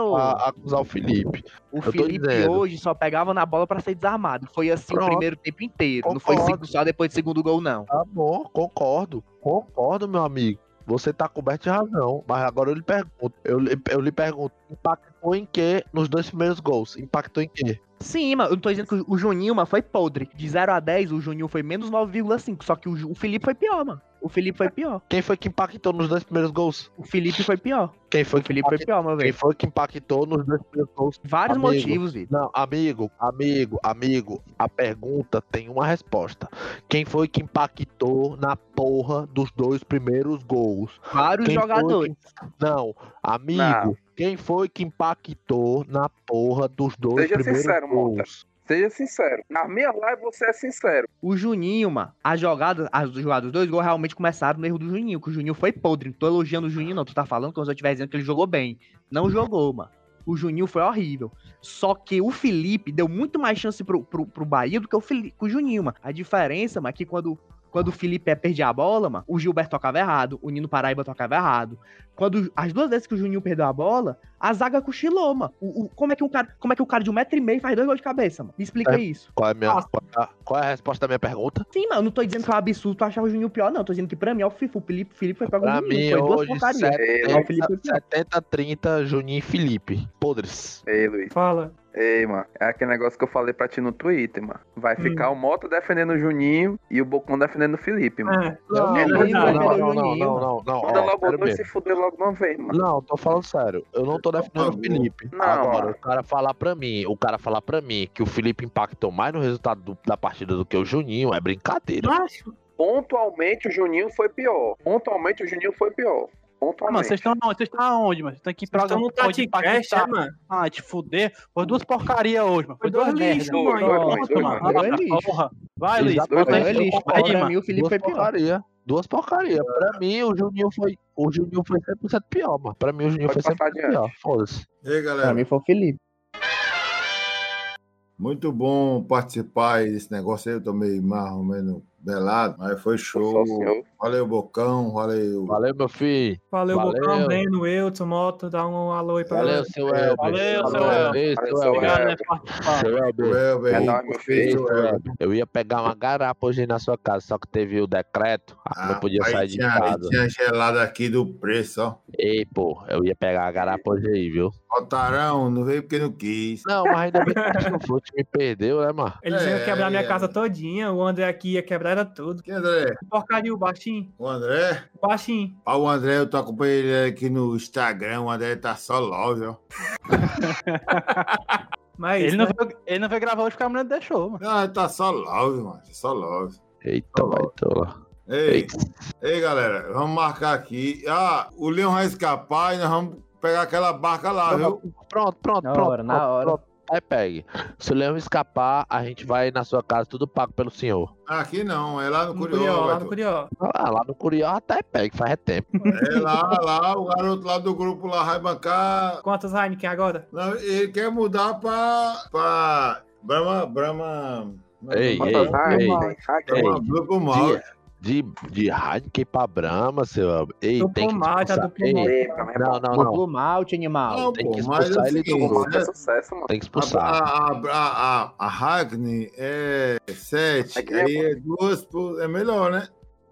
Speaker 5: o- a- acusar o Felipe.
Speaker 8: O Felipe hoje só pegava na bola pra ser desarmado. Foi assim
Speaker 5: Pronto.
Speaker 8: o primeiro tempo inteiro. Não foi
Speaker 5: Concordo.
Speaker 8: cinco só depois do segundo gol, não.
Speaker 5: Tá bom, concordo. Concordo, meu amigo. Você tá coberto de razão. Mas agora eu lhe pergunto. Eu, eu lhe pergunto, impactou em quê nos dois primeiros gols? Impactou em quê?
Speaker 8: Sim, mano, eu não tô dizendo que o- Juninho, mano, foi podre. De 0 a 10, o Juninho foi menos 9,5. Só que o, o Felipe foi pior, mano. O Felipe foi pior.
Speaker 5: Quem foi que impactou nos dois primeiros gols?
Speaker 8: O Felipe foi pior.
Speaker 5: Quem foi
Speaker 8: O
Speaker 5: que,
Speaker 8: Felipe foi
Speaker 5: impactou?
Speaker 8: pior, meu
Speaker 5: Quem
Speaker 8: velho.
Speaker 5: foi que impactou nos dois primeiros gols?
Speaker 8: Vários
Speaker 5: Amigo.
Speaker 8: motivos, Vitor.
Speaker 5: Não, amigo, amigo, amigo, a pergunta tem uma resposta. Quem foi que impactou na porra dos dois primeiros gols?
Speaker 8: Vários
Speaker 5: Quem foi
Speaker 8: jogadores.
Speaker 5: que- Não, amigo,
Speaker 6: Não.
Speaker 5: Quem foi que impactou na porra dos dois
Speaker 6: Seja
Speaker 5: primeiros
Speaker 6: sincero, Mota.
Speaker 5: gols?
Speaker 6: Seja sincero. Na minha live você é sincero.
Speaker 8: O Juninho, mano, as jogadas, as jogadas dos dois gols realmente começaram no erro do Juninho, que o Juninho foi podre. Não tô elogiando o Juninho, não. Tu tá falando como se eu estivesse dizendo que ele jogou bem. Não jogou, mano. O Juninho foi horrível. Só que o Felipe deu muito mais chance pro, pro, pro Bahia do que o, Felipe, o Juninho, mano. A diferença, mano, é que quando, quando o Felipe é perdia a bola, mano, o Gilberto tocava errado, o Nino Paraíba tocava errado. Quando as duas vezes que o Juninho perdeu a bola, a zaga cochilou, mano. O, o- como, é que um cara, como é que o cara de um metro e meio faz dois gols de cabeça, mano? Me explica
Speaker 5: É.
Speaker 8: isso.
Speaker 5: Qual é, a minha, qual, é a, qual é a resposta da minha pergunta?
Speaker 8: Sim, mano, eu não tô dizendo que é um absurdo tu achar o Juninho pior, não. Tô dizendo que pra mim é o FIFA. O Felipe, Felipe foi pra
Speaker 5: Pra
Speaker 8: o Juninho.
Speaker 5: mim,
Speaker 8: Foi duas
Speaker 5: hoje,
Speaker 8: porcarias.
Speaker 6: Ei,
Speaker 8: É, o Felipe foi pior.
Speaker 5: 70-30, Juninho e Felipe. Podres.
Speaker 6: Ei, Luiz.
Speaker 1: Fala.
Speaker 6: Ei, mano. É aquele negócio que eu falei pra ti no Twitter, mano. Vai
Speaker 1: Hum.
Speaker 6: ficar o Mota defendendo o Juninho e o Bocão defendendo o Felipe, mano.
Speaker 1: É,
Speaker 5: Não,
Speaker 1: é
Speaker 5: não,
Speaker 1: verdade.
Speaker 5: não, não, não, não, não, não,
Speaker 6: Manda
Speaker 5: ó,
Speaker 6: logo
Speaker 5: sério
Speaker 6: dois
Speaker 5: mesmo.
Speaker 6: e fuder logo uma vez, mano.
Speaker 5: Não, tô falando sério. Eu não tô defendendo o Felipe.
Speaker 6: Não,
Speaker 5: Agora,
Speaker 6: mano.
Speaker 5: o cara falar pra mim, o cara falar pra mim que o Felipe impactou mais no resultado do- da partida do que o Juninho é brincadeira.
Speaker 1: Macho,
Speaker 6: Pontualmente o Juninho foi pior. Pontualmente o Juninho foi pior.
Speaker 3: Mano,
Speaker 6: Pontualmente.
Speaker 3: vocês estão onde? Vocês estão aonde, mano? Vocês estão aqui
Speaker 1: Vocês estão no Taticast, é, mano?
Speaker 3: Ah, te fuder. Foi duas porcaria hoje, mano. Foi
Speaker 1: Foi
Speaker 3: duas
Speaker 1: dois
Speaker 3: merda.
Speaker 1: lixos,
Speaker 6: Dois,
Speaker 1: mano.
Speaker 3: mano. Ah,
Speaker 8: lixos.
Speaker 3: porra. Vai, Luiz.
Speaker 8: Dois.
Speaker 3: Aí,
Speaker 8: Pra
Speaker 3: mano.
Speaker 8: mim, o Felipe
Speaker 5: Duas
Speaker 8: foi pior.
Speaker 5: porcaria. Duas porcaria. Pra mim, o Juninho foi. O Juninho foi 100% pior, mano. Pra mim, o Juninho
Speaker 6: Pode
Speaker 5: foi 100%
Speaker 6: passar adiante.
Speaker 5: pior. Foda-se.
Speaker 2: E aí,
Speaker 8: Pra
Speaker 2: galera?
Speaker 8: mim foi o Felipe.
Speaker 2: Muito bom participar aí desse negócio aí. Eu tô meio mais ou menos belado, mas foi show.
Speaker 6: senhor.
Speaker 2: Valeu, Bocão. Valeu.
Speaker 5: Valeu, meu filho.
Speaker 1: Valeu,
Speaker 5: Valeu.
Speaker 1: Bocão, Breno, Wilton, Moto, dá um alô aí pra
Speaker 5: Valeu, seu Elber.
Speaker 3: Valeu, seu. Elber.
Speaker 5: Seu Elber.
Speaker 3: Obrigado,
Speaker 6: Elber.
Speaker 3: né, por participar.
Speaker 5: Seu Elber.
Speaker 6: É nóis, meu filho.
Speaker 2: Elber.
Speaker 5: Eu ia pegar uma garapa hoje aí na sua casa, só que teve o decreto,
Speaker 2: Ah,
Speaker 5: não podia
Speaker 2: aí
Speaker 5: sair de
Speaker 2: tinha,
Speaker 5: casa.
Speaker 2: tinha gelado aqui do preço, ó.
Speaker 5: Ei, pô, eu ia pegar a garapa hoje aí, viu?
Speaker 2: Otarão, não veio porque não quis.
Speaker 5: Não, mas ainda bem que o Chuffute me perdeu, né, mano?
Speaker 1: Eles iam
Speaker 2: É,
Speaker 1: quebrar minha
Speaker 2: é.
Speaker 1: casa todinha, o André aqui ia quebrar era tudo.
Speaker 2: Quem, André?
Speaker 1: Porcaria, o baixinho,
Speaker 2: O André?
Speaker 1: o baixinho.
Speaker 2: Ah, o André, eu tô acompanhando ele aqui no Instagram. O André tá só love, ó.
Speaker 1: Mas é
Speaker 3: Ele
Speaker 1: isso,
Speaker 3: não,
Speaker 1: né?
Speaker 3: veio, ele não veio gravar hoje porque a mulher deixou, mano.
Speaker 2: Não, ele tá só love, mano. Só love.
Speaker 5: Eita, vai, tô lá.
Speaker 2: Ei, ei, galera, vamos marcar aqui. Ah, o Leão vai escapar e nós vamos pegar aquela barca lá, viu?
Speaker 5: Pronto, pronto,
Speaker 8: Na
Speaker 5: pronto.
Speaker 8: hora, na
Speaker 5: pronto,
Speaker 8: hora.
Speaker 5: pronto. Aí pegue. Se o leão escapar, a gente vai na sua casa, tudo pago pelo senhor.
Speaker 2: Aqui não, é lá no
Speaker 1: No
Speaker 2: Curió.
Speaker 1: Curió, lá no. Curió.
Speaker 5: Ah, lá no Curió até pegue, faz tempo.
Speaker 2: É lá, lá, o garoto lá do grupo lá vai bancar.
Speaker 1: Quantas Heineken agora?
Speaker 2: Não, ele quer mudar pra. pra. Brahma. Brahma.
Speaker 5: Ei,
Speaker 2: Brahma-
Speaker 5: ei,
Speaker 6: Ai,
Speaker 5: ei.
Speaker 6: ai, ai,
Speaker 2: Brahma Blue pro mal.
Speaker 5: De, de Heineken pra Brahma, seu. Elber. Ei,
Speaker 1: Duplo
Speaker 5: tem que
Speaker 1: mate, a
Speaker 5: expulsar.
Speaker 1: duplo
Speaker 5: Ei,
Speaker 1: mate.
Speaker 6: Ei, pra mim é
Speaker 5: não,
Speaker 6: bom.
Speaker 5: não, não.
Speaker 8: Duplo malte, animal.
Speaker 2: Não,
Speaker 5: Tem
Speaker 2: pô,
Speaker 5: que
Speaker 2: é
Speaker 5: expulsar
Speaker 2: o
Speaker 5: ele do-
Speaker 6: Bocão é sucesso, mano.
Speaker 5: Tem que expulsar.
Speaker 2: a, a, a, a Hackney é 7,
Speaker 6: É que
Speaker 2: aí é duas, por- é melhor, né?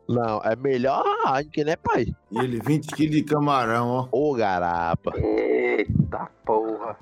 Speaker 5: Não, é melhor a Heineken, né, pai?
Speaker 2: E ele 20 quilos de camarão, ó.
Speaker 5: Ô, garapa.
Speaker 6: Eita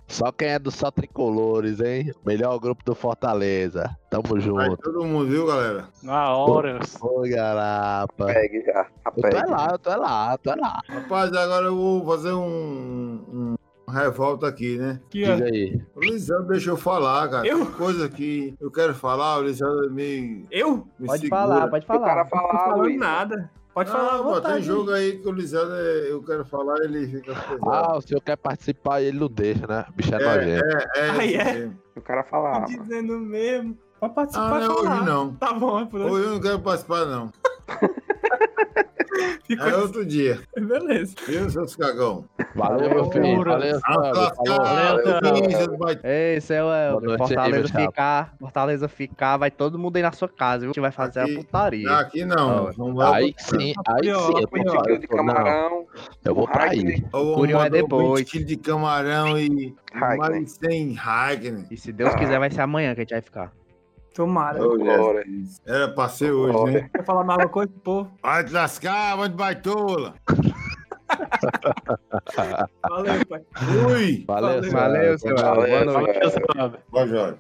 Speaker 5: Só quem é do Só Tricolores, hein? Melhor grupo do Fortaleza. Tamo
Speaker 2: Vai
Speaker 5: junto.
Speaker 2: todo mundo, viu, galera?
Speaker 3: Na hora.
Speaker 5: Ô, garapa.
Speaker 6: Pegue já.
Speaker 5: Eu tô é lá, eu tô é lá, eu tô é lá.
Speaker 2: Rapaz, agora eu vou fazer um, um, revolta aqui, né?
Speaker 1: Aqui, ó.
Speaker 5: Diga aí.
Speaker 2: O Lisandro deixou eu falar, cara.
Speaker 1: Eu?
Speaker 2: Tem coisa que eu quero falar, o Lisandro me,
Speaker 1: Eu?
Speaker 2: me
Speaker 8: Pode
Speaker 2: segura.
Speaker 8: falar, pode
Speaker 6: O cara
Speaker 8: falar.
Speaker 1: Não
Speaker 6: falar,
Speaker 1: nada. Pode
Speaker 2: Não,
Speaker 1: falar
Speaker 2: pô,
Speaker 1: vontade.
Speaker 2: tem jogo aí que o Lisandro, é- eu quero falar, ele fica pesado.
Speaker 5: Ah, o senhor quer participar e ele não deixa, né? Bicho é,
Speaker 2: é,
Speaker 5: nojento.
Speaker 2: é, é,
Speaker 1: Aí é?
Speaker 6: O cara
Speaker 1: Tô
Speaker 6: falar, mano.
Speaker 1: dizendo mesmo. Pode
Speaker 2: Ah,
Speaker 1: participar,
Speaker 2: não é
Speaker 1: falar.
Speaker 2: hoje não.
Speaker 1: Tá bom, é por hoje.
Speaker 2: Hoje eu não quero participar, não.
Speaker 1: Ficou
Speaker 2: É outro dia.
Speaker 1: Beleza.
Speaker 2: Viu, seus cagão?
Speaker 5: Valeu, meu filho. Valeu.
Speaker 1: Valeu,
Speaker 8: é Elber.
Speaker 5: noite aí,
Speaker 8: Fortaleza ficar, Fortaleza ficar, vai todo mundo aí na sua casa, viu? A gente vai fazer
Speaker 2: Aqui-
Speaker 8: a putaria.
Speaker 2: Aqui não. não vai
Speaker 5: Aí sim, aí sim. Eu,
Speaker 6: de
Speaker 5: eu, tô- não,
Speaker 6: camarão.
Speaker 5: eu vou pra aí.
Speaker 2: O
Speaker 8: Curió é depois.
Speaker 2: 20 quilos de camarão e mais 100 Heineken.
Speaker 8: E se Deus quiser, vai ser amanhã que a gente vai ficar.
Speaker 1: Tomara.
Speaker 2: Jesus. Era pra ser hoje,
Speaker 6: Glória.
Speaker 2: né?
Speaker 1: Quer falar mais uma coisa, pô?
Speaker 2: Vai te lascar, vai de baitola.
Speaker 1: Valeu, pai.
Speaker 2: Fui.
Speaker 5: Valeu,
Speaker 1: Valeu.
Speaker 8: Valeu, seu Elber.
Speaker 6: Valeu,
Speaker 8: Boa noite.
Speaker 6: Valeu.
Speaker 2: Vai, Jorge.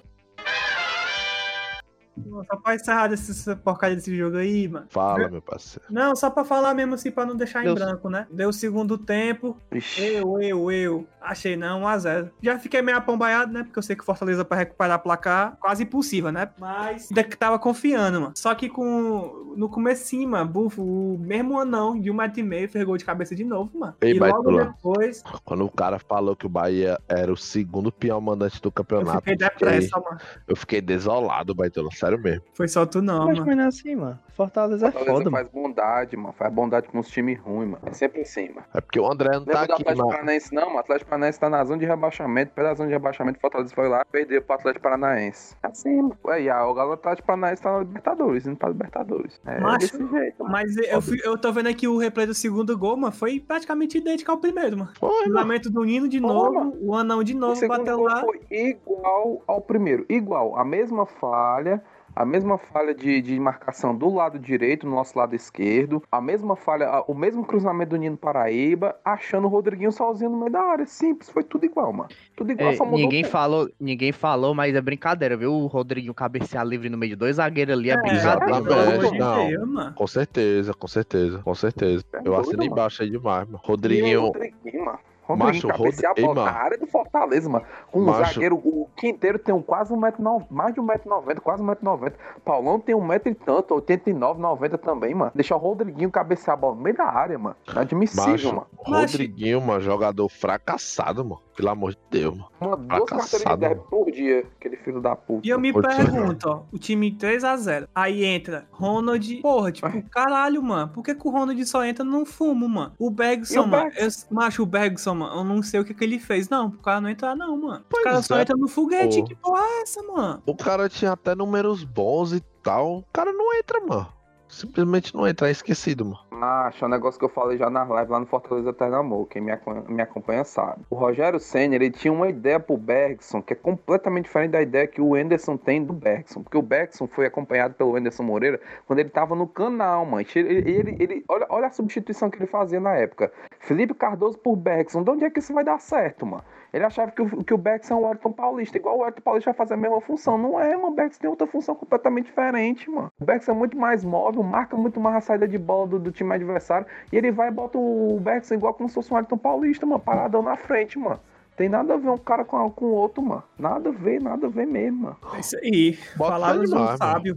Speaker 1: Só pra encerrar essa porcaria desse jogo aí, mano.
Speaker 5: Fala, meu parceiro.
Speaker 1: Não, só pra falar mesmo assim, pra não deixar em branco, né? Deu o segundo tempo,
Speaker 6: Ixi.
Speaker 1: eu, eu, eu. Achei não, 1x0. Já fiquei meio apombaiado, né? Porque eu sei que o Fortaleza pra recuperar placar, quase impossível, né? Mas ainda que tava confiando, mano. Só que com no comecinho, mano, bufo, o mesmo anão de um metro e meio fez gol de cabeça de novo, mano.
Speaker 5: Ei,
Speaker 1: e logo
Speaker 5: Baitola.
Speaker 1: depois
Speaker 5: Quando o cara falou que o Bahia era o segundo pior mandante do
Speaker 1: eu
Speaker 5: campeonato,
Speaker 1: fiquei depressa, mano.
Speaker 5: eu fiquei desolado, Baitola. Sério mesmo.
Speaker 1: Foi só tu não,
Speaker 8: Mas
Speaker 1: mano.
Speaker 8: mas não é assim, mano. Fortaleza é
Speaker 6: Fortaleza
Speaker 8: foda, mano.
Speaker 6: faz bondade, mano. Faz bondade com os times ruins, mano. É sempre assim, mano.
Speaker 5: É porque o André não tá
Speaker 6: Lembra do
Speaker 5: aqui,
Speaker 6: Atlético
Speaker 5: mano.
Speaker 6: Paranaense, não, mano. O Atlético Paranaense tá na zona de rebaixamento. Pela zona de rebaixamento, o Fortaleza foi lá e perdeu pro Atlético Paranaense. Assim, mano. Aí, ah, o Galo Atlético Paranaense tá na Libertadores, indo pra Libertadores. É
Speaker 1: Macho,
Speaker 6: desse jeito, mano.
Speaker 1: Mas eu, fui- eu tô vendo aqui o replay do segundo gol, mano. Foi praticamente idêntico ao primeiro, mano.
Speaker 5: Foi,
Speaker 1: O
Speaker 5: mano.
Speaker 1: lamento do Nino de
Speaker 6: Pô,
Speaker 1: novo,
Speaker 6: mano.
Speaker 1: o anão de
Speaker 6: O
Speaker 1: novo bateu lá.
Speaker 6: foi igual ao primeiro. Igual. A mesma falha. A mesma falha de, de marcação do lado direito, no nosso lado esquerdo. A mesma falha, o mesmo cruzamento do Nino Paraíba, achando o Rodriguinho sozinho no meio da área. Simples, foi tudo igual, mano. Tudo igual,
Speaker 8: É,
Speaker 6: só mudou
Speaker 8: ninguém falou, ninguém falou, mas é brincadeira, viu? O Rodriguinho cabecear livre no meio de dois zagueiros ali é, brincadeira.
Speaker 1: amor de
Speaker 5: não. Com certeza, com certeza, com certeza.
Speaker 6: É
Speaker 5: Eu
Speaker 6: doido,
Speaker 5: assino
Speaker 6: mano.
Speaker 5: embaixo aí demais, mano. Rodriguinho.
Speaker 6: Rodriguinho, mano.
Speaker 5: Macho,
Speaker 6: Rodriguinho cabecear
Speaker 5: Rod-
Speaker 6: a bola
Speaker 5: Ei,
Speaker 6: na
Speaker 5: mano.
Speaker 6: área do Fortaleza, mano. Com o
Speaker 5: Macho.
Speaker 6: zagueiro, o Quinteiro tem um quase 1,90m, mais de 1,90m, quase 1,90m. Paulão tem um metro e tanto, 89, 90 também, mano. Deixar o Rodriguinho cabecear a bola no meio da área, mano. Inadmissível,
Speaker 5: Macho,
Speaker 6: mano.
Speaker 5: Rodriguinho, mano, jogador fracassado, mano. Pelo amor de Deus, mano.
Speaker 6: Uma, duas carteiras de
Speaker 5: Fracassado,
Speaker 6: 10
Speaker 5: mano.
Speaker 6: por dia, aquele filho da puta.
Speaker 1: E eu me
Speaker 5: Pode
Speaker 1: pergunto, ó, o time 3x0. Aí entra Ronald. Porra, tipo, caralho, mano. Por que, que o Ronald só entra no fumo, mano? O Bergson,
Speaker 6: o
Speaker 1: mano. Eu, macho, o Bergson, mano. Eu não sei o que, que ele fez. Não, o cara não entrar, não, mano. o cara só
Speaker 5: é,
Speaker 1: entra no foguete.
Speaker 5: pô.
Speaker 1: Que porra é essa, mano?
Speaker 5: O cara tinha até números bons e tal. O cara não entra, mano. Simplesmente não entra, é esquecido, mano.
Speaker 6: Macho, é um negócio que eu falei já nas lives lá no Fortaleza Eternamor. Quem me me acompanha sabe. O Rogério Senna, ele tinha uma ideia pro Bergson que é completamente diferente da ideia que o Enderson tem do Bergson. Porque o Bergson foi acompanhado pelo Enderson Moreira quando ele tava no canal, mano. Ele, ele, ele- olha, olha a substituição que ele fazia na época. Felipe Cardoso por Bergson. De onde é que isso vai dar certo, mano? Ele achava que o, que o Bergson é o Elton Paulista. Igual o Elton Paulista vai fazer a mesma função. Não é, mano. O Bergson tem outra função completamente diferente, mano. O Bergson é muito mais móvel, marca muito mais a saída de bola do, do time adversário. E ele vai e bota o Bergson igual como se fosse um Elton Paulista, mano. Paradão na frente, mano. Tem nada a ver um cara com, o outro, mano. Nada a ver, nada a ver mesmo, mano.
Speaker 1: É isso aí.
Speaker 5: Bota
Speaker 1: Palavras do
Speaker 5: mano.
Speaker 1: sábio.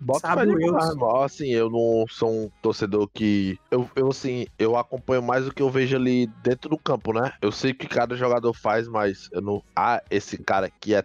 Speaker 5: Bota
Speaker 1: Sabe
Speaker 5: mano. Assim, eu não sou um torcedor que. Eu, eu, assim, eu acompanho mais o que eu vejo ali dentro do campo, né? Eu sei o que cada jogador faz, mas eu não. Ah, esse cara aqui é.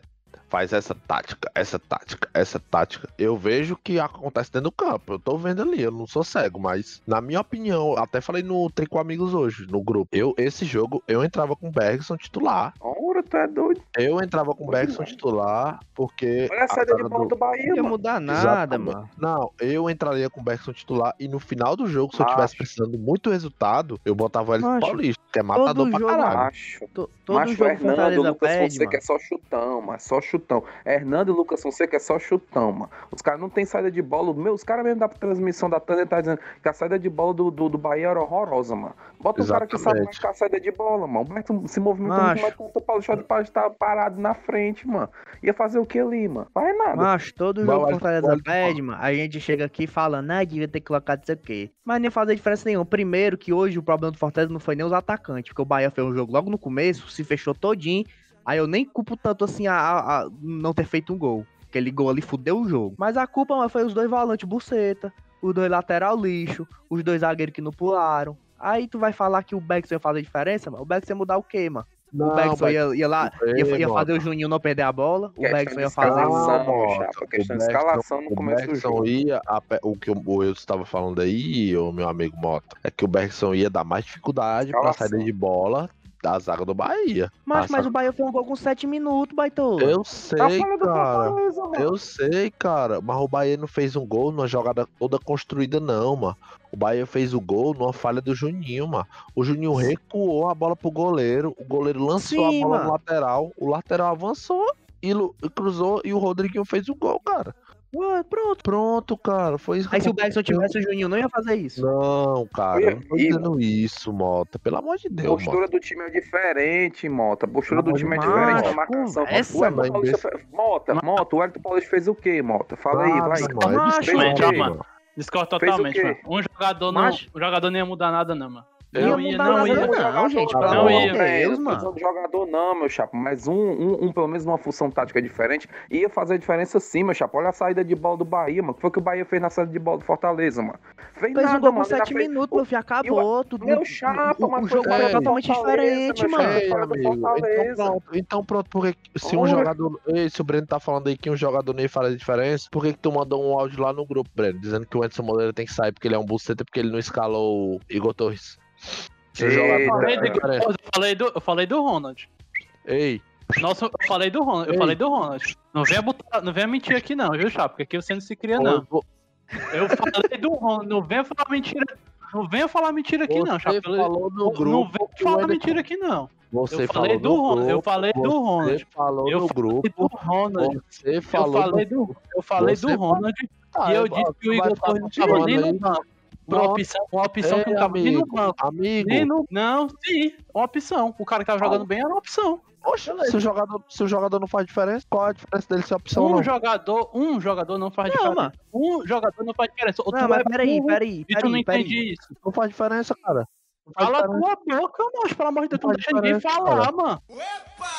Speaker 5: Faz essa tática, essa tática, essa tática. Eu vejo o que acontece dentro do campo. Eu tô vendo ali, eu não sou cego, mas, na minha opinião, até falei no Tem com Amigos hoje, no grupo. Eu, esse jogo, eu entrava com o Bergson titular.
Speaker 6: Ora, tu é doido.
Speaker 5: Eu entrava com o Bergson titular, porque.
Speaker 6: Olha a saída de bola do Bahia,
Speaker 8: Não ia
Speaker 6: mano.
Speaker 8: mudar nada,
Speaker 5: Exatamente.
Speaker 8: mano.
Speaker 5: Não, eu entraria com o Bergson titular e no final do jogo, se eu tivesse precisando muito resultado, eu botava ele
Speaker 8: Macho,
Speaker 5: Paulista, que é matador pra
Speaker 8: jogo-
Speaker 5: caralho.
Speaker 6: Macho.
Speaker 8: To- Todo
Speaker 6: Macho,
Speaker 8: jogo Fortaleza
Speaker 6: Lucas
Speaker 8: perde,
Speaker 6: Fonseca
Speaker 8: mano.
Speaker 6: é só chutão, mas só chutão. Hernando e Lucas Fonseca é só chutão, mano. Os caras não tem saída de bola. Meu, os caras mesmo da transmissão da Tânia tá dizendo que a saída de bola do, do, do Bahia era horrorosa, mano. Bota um cara que sabe
Speaker 5: Exatamente.
Speaker 6: marcar a saída de bola, mano. O se movimenta
Speaker 8: Macho.
Speaker 6: muito mais que o Paulo para estar parado na frente, mano. Ia fazer o que ali, mano? Vai nada.
Speaker 8: Macho, todo jogo Fortaleza perde, mano. A gente chega aqui falando, ah, devia ter colocado isso aqui. Mas nem fazer diferença nenhuma. Primeiro, que hoje o problema do Fortaleza não foi nem os atacantes, porque o Bahia fez um jogo logo no começo, se fechou todinho. Aí eu nem culpo tanto assim a, a- a não ter feito um gol. Aquele gol ali fudeu o jogo. Mas a culpa mano, foi os dois volantes buceta, os dois lateral lixo, os dois zagueiros que não pularam. Aí tu vai falar que o Beckson ia fazer diferença, mano? O Beckson ia mudar o quê, mano? o Beckson ia, ia lá, ia, ia fazer o Juninho não perder a bola. O Beckson
Speaker 6: de
Speaker 8: ia fazer.
Speaker 6: escalação,
Speaker 5: Não. Mota,
Speaker 6: Questão
Speaker 5: o
Speaker 6: de
Speaker 5: Beckson-
Speaker 6: escalação no
Speaker 5: O
Speaker 6: começo do
Speaker 5: Bergson
Speaker 6: jogo.
Speaker 5: ia, a o que o o Wilson estava falando aí, o meu amigo Mota, é que o Bergson ia dar mais dificuldade pra
Speaker 6: Escalação.
Speaker 5: saída de bola, da zaga do Bahia.
Speaker 8: Mas, mas o Bahia fez um gol com 7 minutos, Baitô.
Speaker 5: Eu
Speaker 6: Tá
Speaker 5: sei,
Speaker 6: do
Speaker 5: cara. Eu sei, cara. Mas o Bahia não fez um gol numa jogada toda construída, não, mano. O Bahia fez o gol numa falha do Juninho, mano. O Juninho recuou a bola pro goleiro. O goleiro lançou
Speaker 8: Sim,
Speaker 5: a bola
Speaker 8: mano.
Speaker 5: no lateral. O lateral avançou e e cruzou. E o Rodriguinho fez o gol, cara.
Speaker 8: Ué, pronto.
Speaker 5: Pronto, cara. Foi isso
Speaker 8: Aí se o Bergson tivesse, o Juninho não ia fazer isso.
Speaker 5: Não, cara. Eu não tô dizendo isso, Mota. Pelo amor de
Speaker 6: A
Speaker 5: Deus, mano.
Speaker 6: postura do time é diferente, Mota. A postura do time é diferente marcação.
Speaker 8: conversa,
Speaker 6: O Elton
Speaker 5: mas
Speaker 6: Paulista fe- Mota, Mota, o Elton Paulista fez o quê, Mota? Fala aí,
Speaker 5: Nada,
Speaker 6: vai.
Speaker 5: mano. É
Speaker 6: Fez quê?
Speaker 3: mano. Discordo
Speaker 6: Fez
Speaker 3: totalmente, mano. Um jogador não, o jogador não ia mudar nada, não, mano.
Speaker 8: Não ia
Speaker 3: Não ia,
Speaker 8: mudar
Speaker 3: não
Speaker 8: nada,
Speaker 3: ia.
Speaker 8: não, gente. Pelo
Speaker 3: Não
Speaker 8: amor
Speaker 3: ia,
Speaker 8: Deus,
Speaker 6: não
Speaker 8: mano.
Speaker 6: jogador não, meu chapa, mas um, um, um, pelo menos uma função tática diferente, ia fazer a diferença sim, meu chapa. Olha a saída de bola do Bahia, mano. O que foi que o Bahia fez na saída de bola do Fortaleza, mano? Fez,
Speaker 8: Fez
Speaker 6: nada,
Speaker 8: um gol com
Speaker 6: mano. Ainda
Speaker 8: 7
Speaker 6: fez-
Speaker 8: minutos, meu filho. Acabou. Tudo,
Speaker 6: Meu chapa,
Speaker 8: o, o,
Speaker 6: mas
Speaker 8: o
Speaker 6: foi
Speaker 8: jogo
Speaker 6: do
Speaker 8: totalmente diferente,
Speaker 6: meu
Speaker 8: mano.
Speaker 5: então pronto, então pronto, porque se um jogador. Se o Breno tá falando aí que um jogador não ia fazer diferença, por que, que tu mandou um áudio lá no grupo, Breno, dizendo que o Anderson Moreira tem que sair porque ele é um buceta porque ele não escalou o Igor Torres?
Speaker 3: Eu
Speaker 5: não
Speaker 3: falei, do, eu falei do, eu falei do Ronald.
Speaker 5: Ei,
Speaker 3: Nossa, eu falei do Ronald. Eu
Speaker 5: Ei.
Speaker 3: falei do Ronald. Não venha, botar, não venha mentir aqui, não, viu, Chapa? Porque aqui você não se cria, não.
Speaker 5: eu vou-
Speaker 3: Eu falei do Ronald. Não venha falar mentira. Não venha falar mentira aqui, não, Chapa.
Speaker 5: você falou no
Speaker 3: Não
Speaker 5: grupo.
Speaker 3: venha
Speaker 5: que o
Speaker 3: falar mentira aqui, não.
Speaker 5: Você
Speaker 3: Eu
Speaker 5: falou
Speaker 3: falei do Ronald. Eu
Speaker 5: grupo,
Speaker 3: falei do
Speaker 5: Você
Speaker 3: Ronald.
Speaker 5: falou
Speaker 3: Eu
Speaker 5: no
Speaker 3: falei
Speaker 5: grupo.
Speaker 3: do Ronald.
Speaker 5: Você
Speaker 3: Eu
Speaker 5: falou
Speaker 3: falei
Speaker 5: no...
Speaker 3: do, eu falei
Speaker 5: Você
Speaker 3: do Ronald.
Speaker 5: Tá,
Speaker 3: e eu
Speaker 5: eu-
Speaker 3: disse que o Igor Torres não tava
Speaker 5: continuando
Speaker 3: nem no
Speaker 5: aí.
Speaker 3: banco. Uma
Speaker 5: Pronto.
Speaker 3: opção, uma opção que
Speaker 5: Ei,
Speaker 3: não tava nem no
Speaker 5: amigo,
Speaker 3: banco.
Speaker 5: amigo.
Speaker 3: Nem no, não, sim, uma opção. O cara que tava jogando bem era uma opção.
Speaker 5: Poxa, se o, jogador, se o jogador não faz diferença, qual a diferença dele ser opção?
Speaker 3: Um
Speaker 5: não?
Speaker 3: jogador, um jogador não faz
Speaker 8: Não,
Speaker 3: diferença.
Speaker 8: mano.
Speaker 3: Um jogador não faz diferença. Ou
Speaker 8: Não, mas
Speaker 3: é
Speaker 8: peraí,
Speaker 3: burro
Speaker 8: peraí,
Speaker 3: E tu não
Speaker 8: peraí, peraí.
Speaker 3: entende isso.
Speaker 5: Não faz diferença, cara. Não
Speaker 3: Cala a tua boca, mano. Pelo amor de Deus, tu não
Speaker 5: Não
Speaker 3: deixa ninguém falar, mano.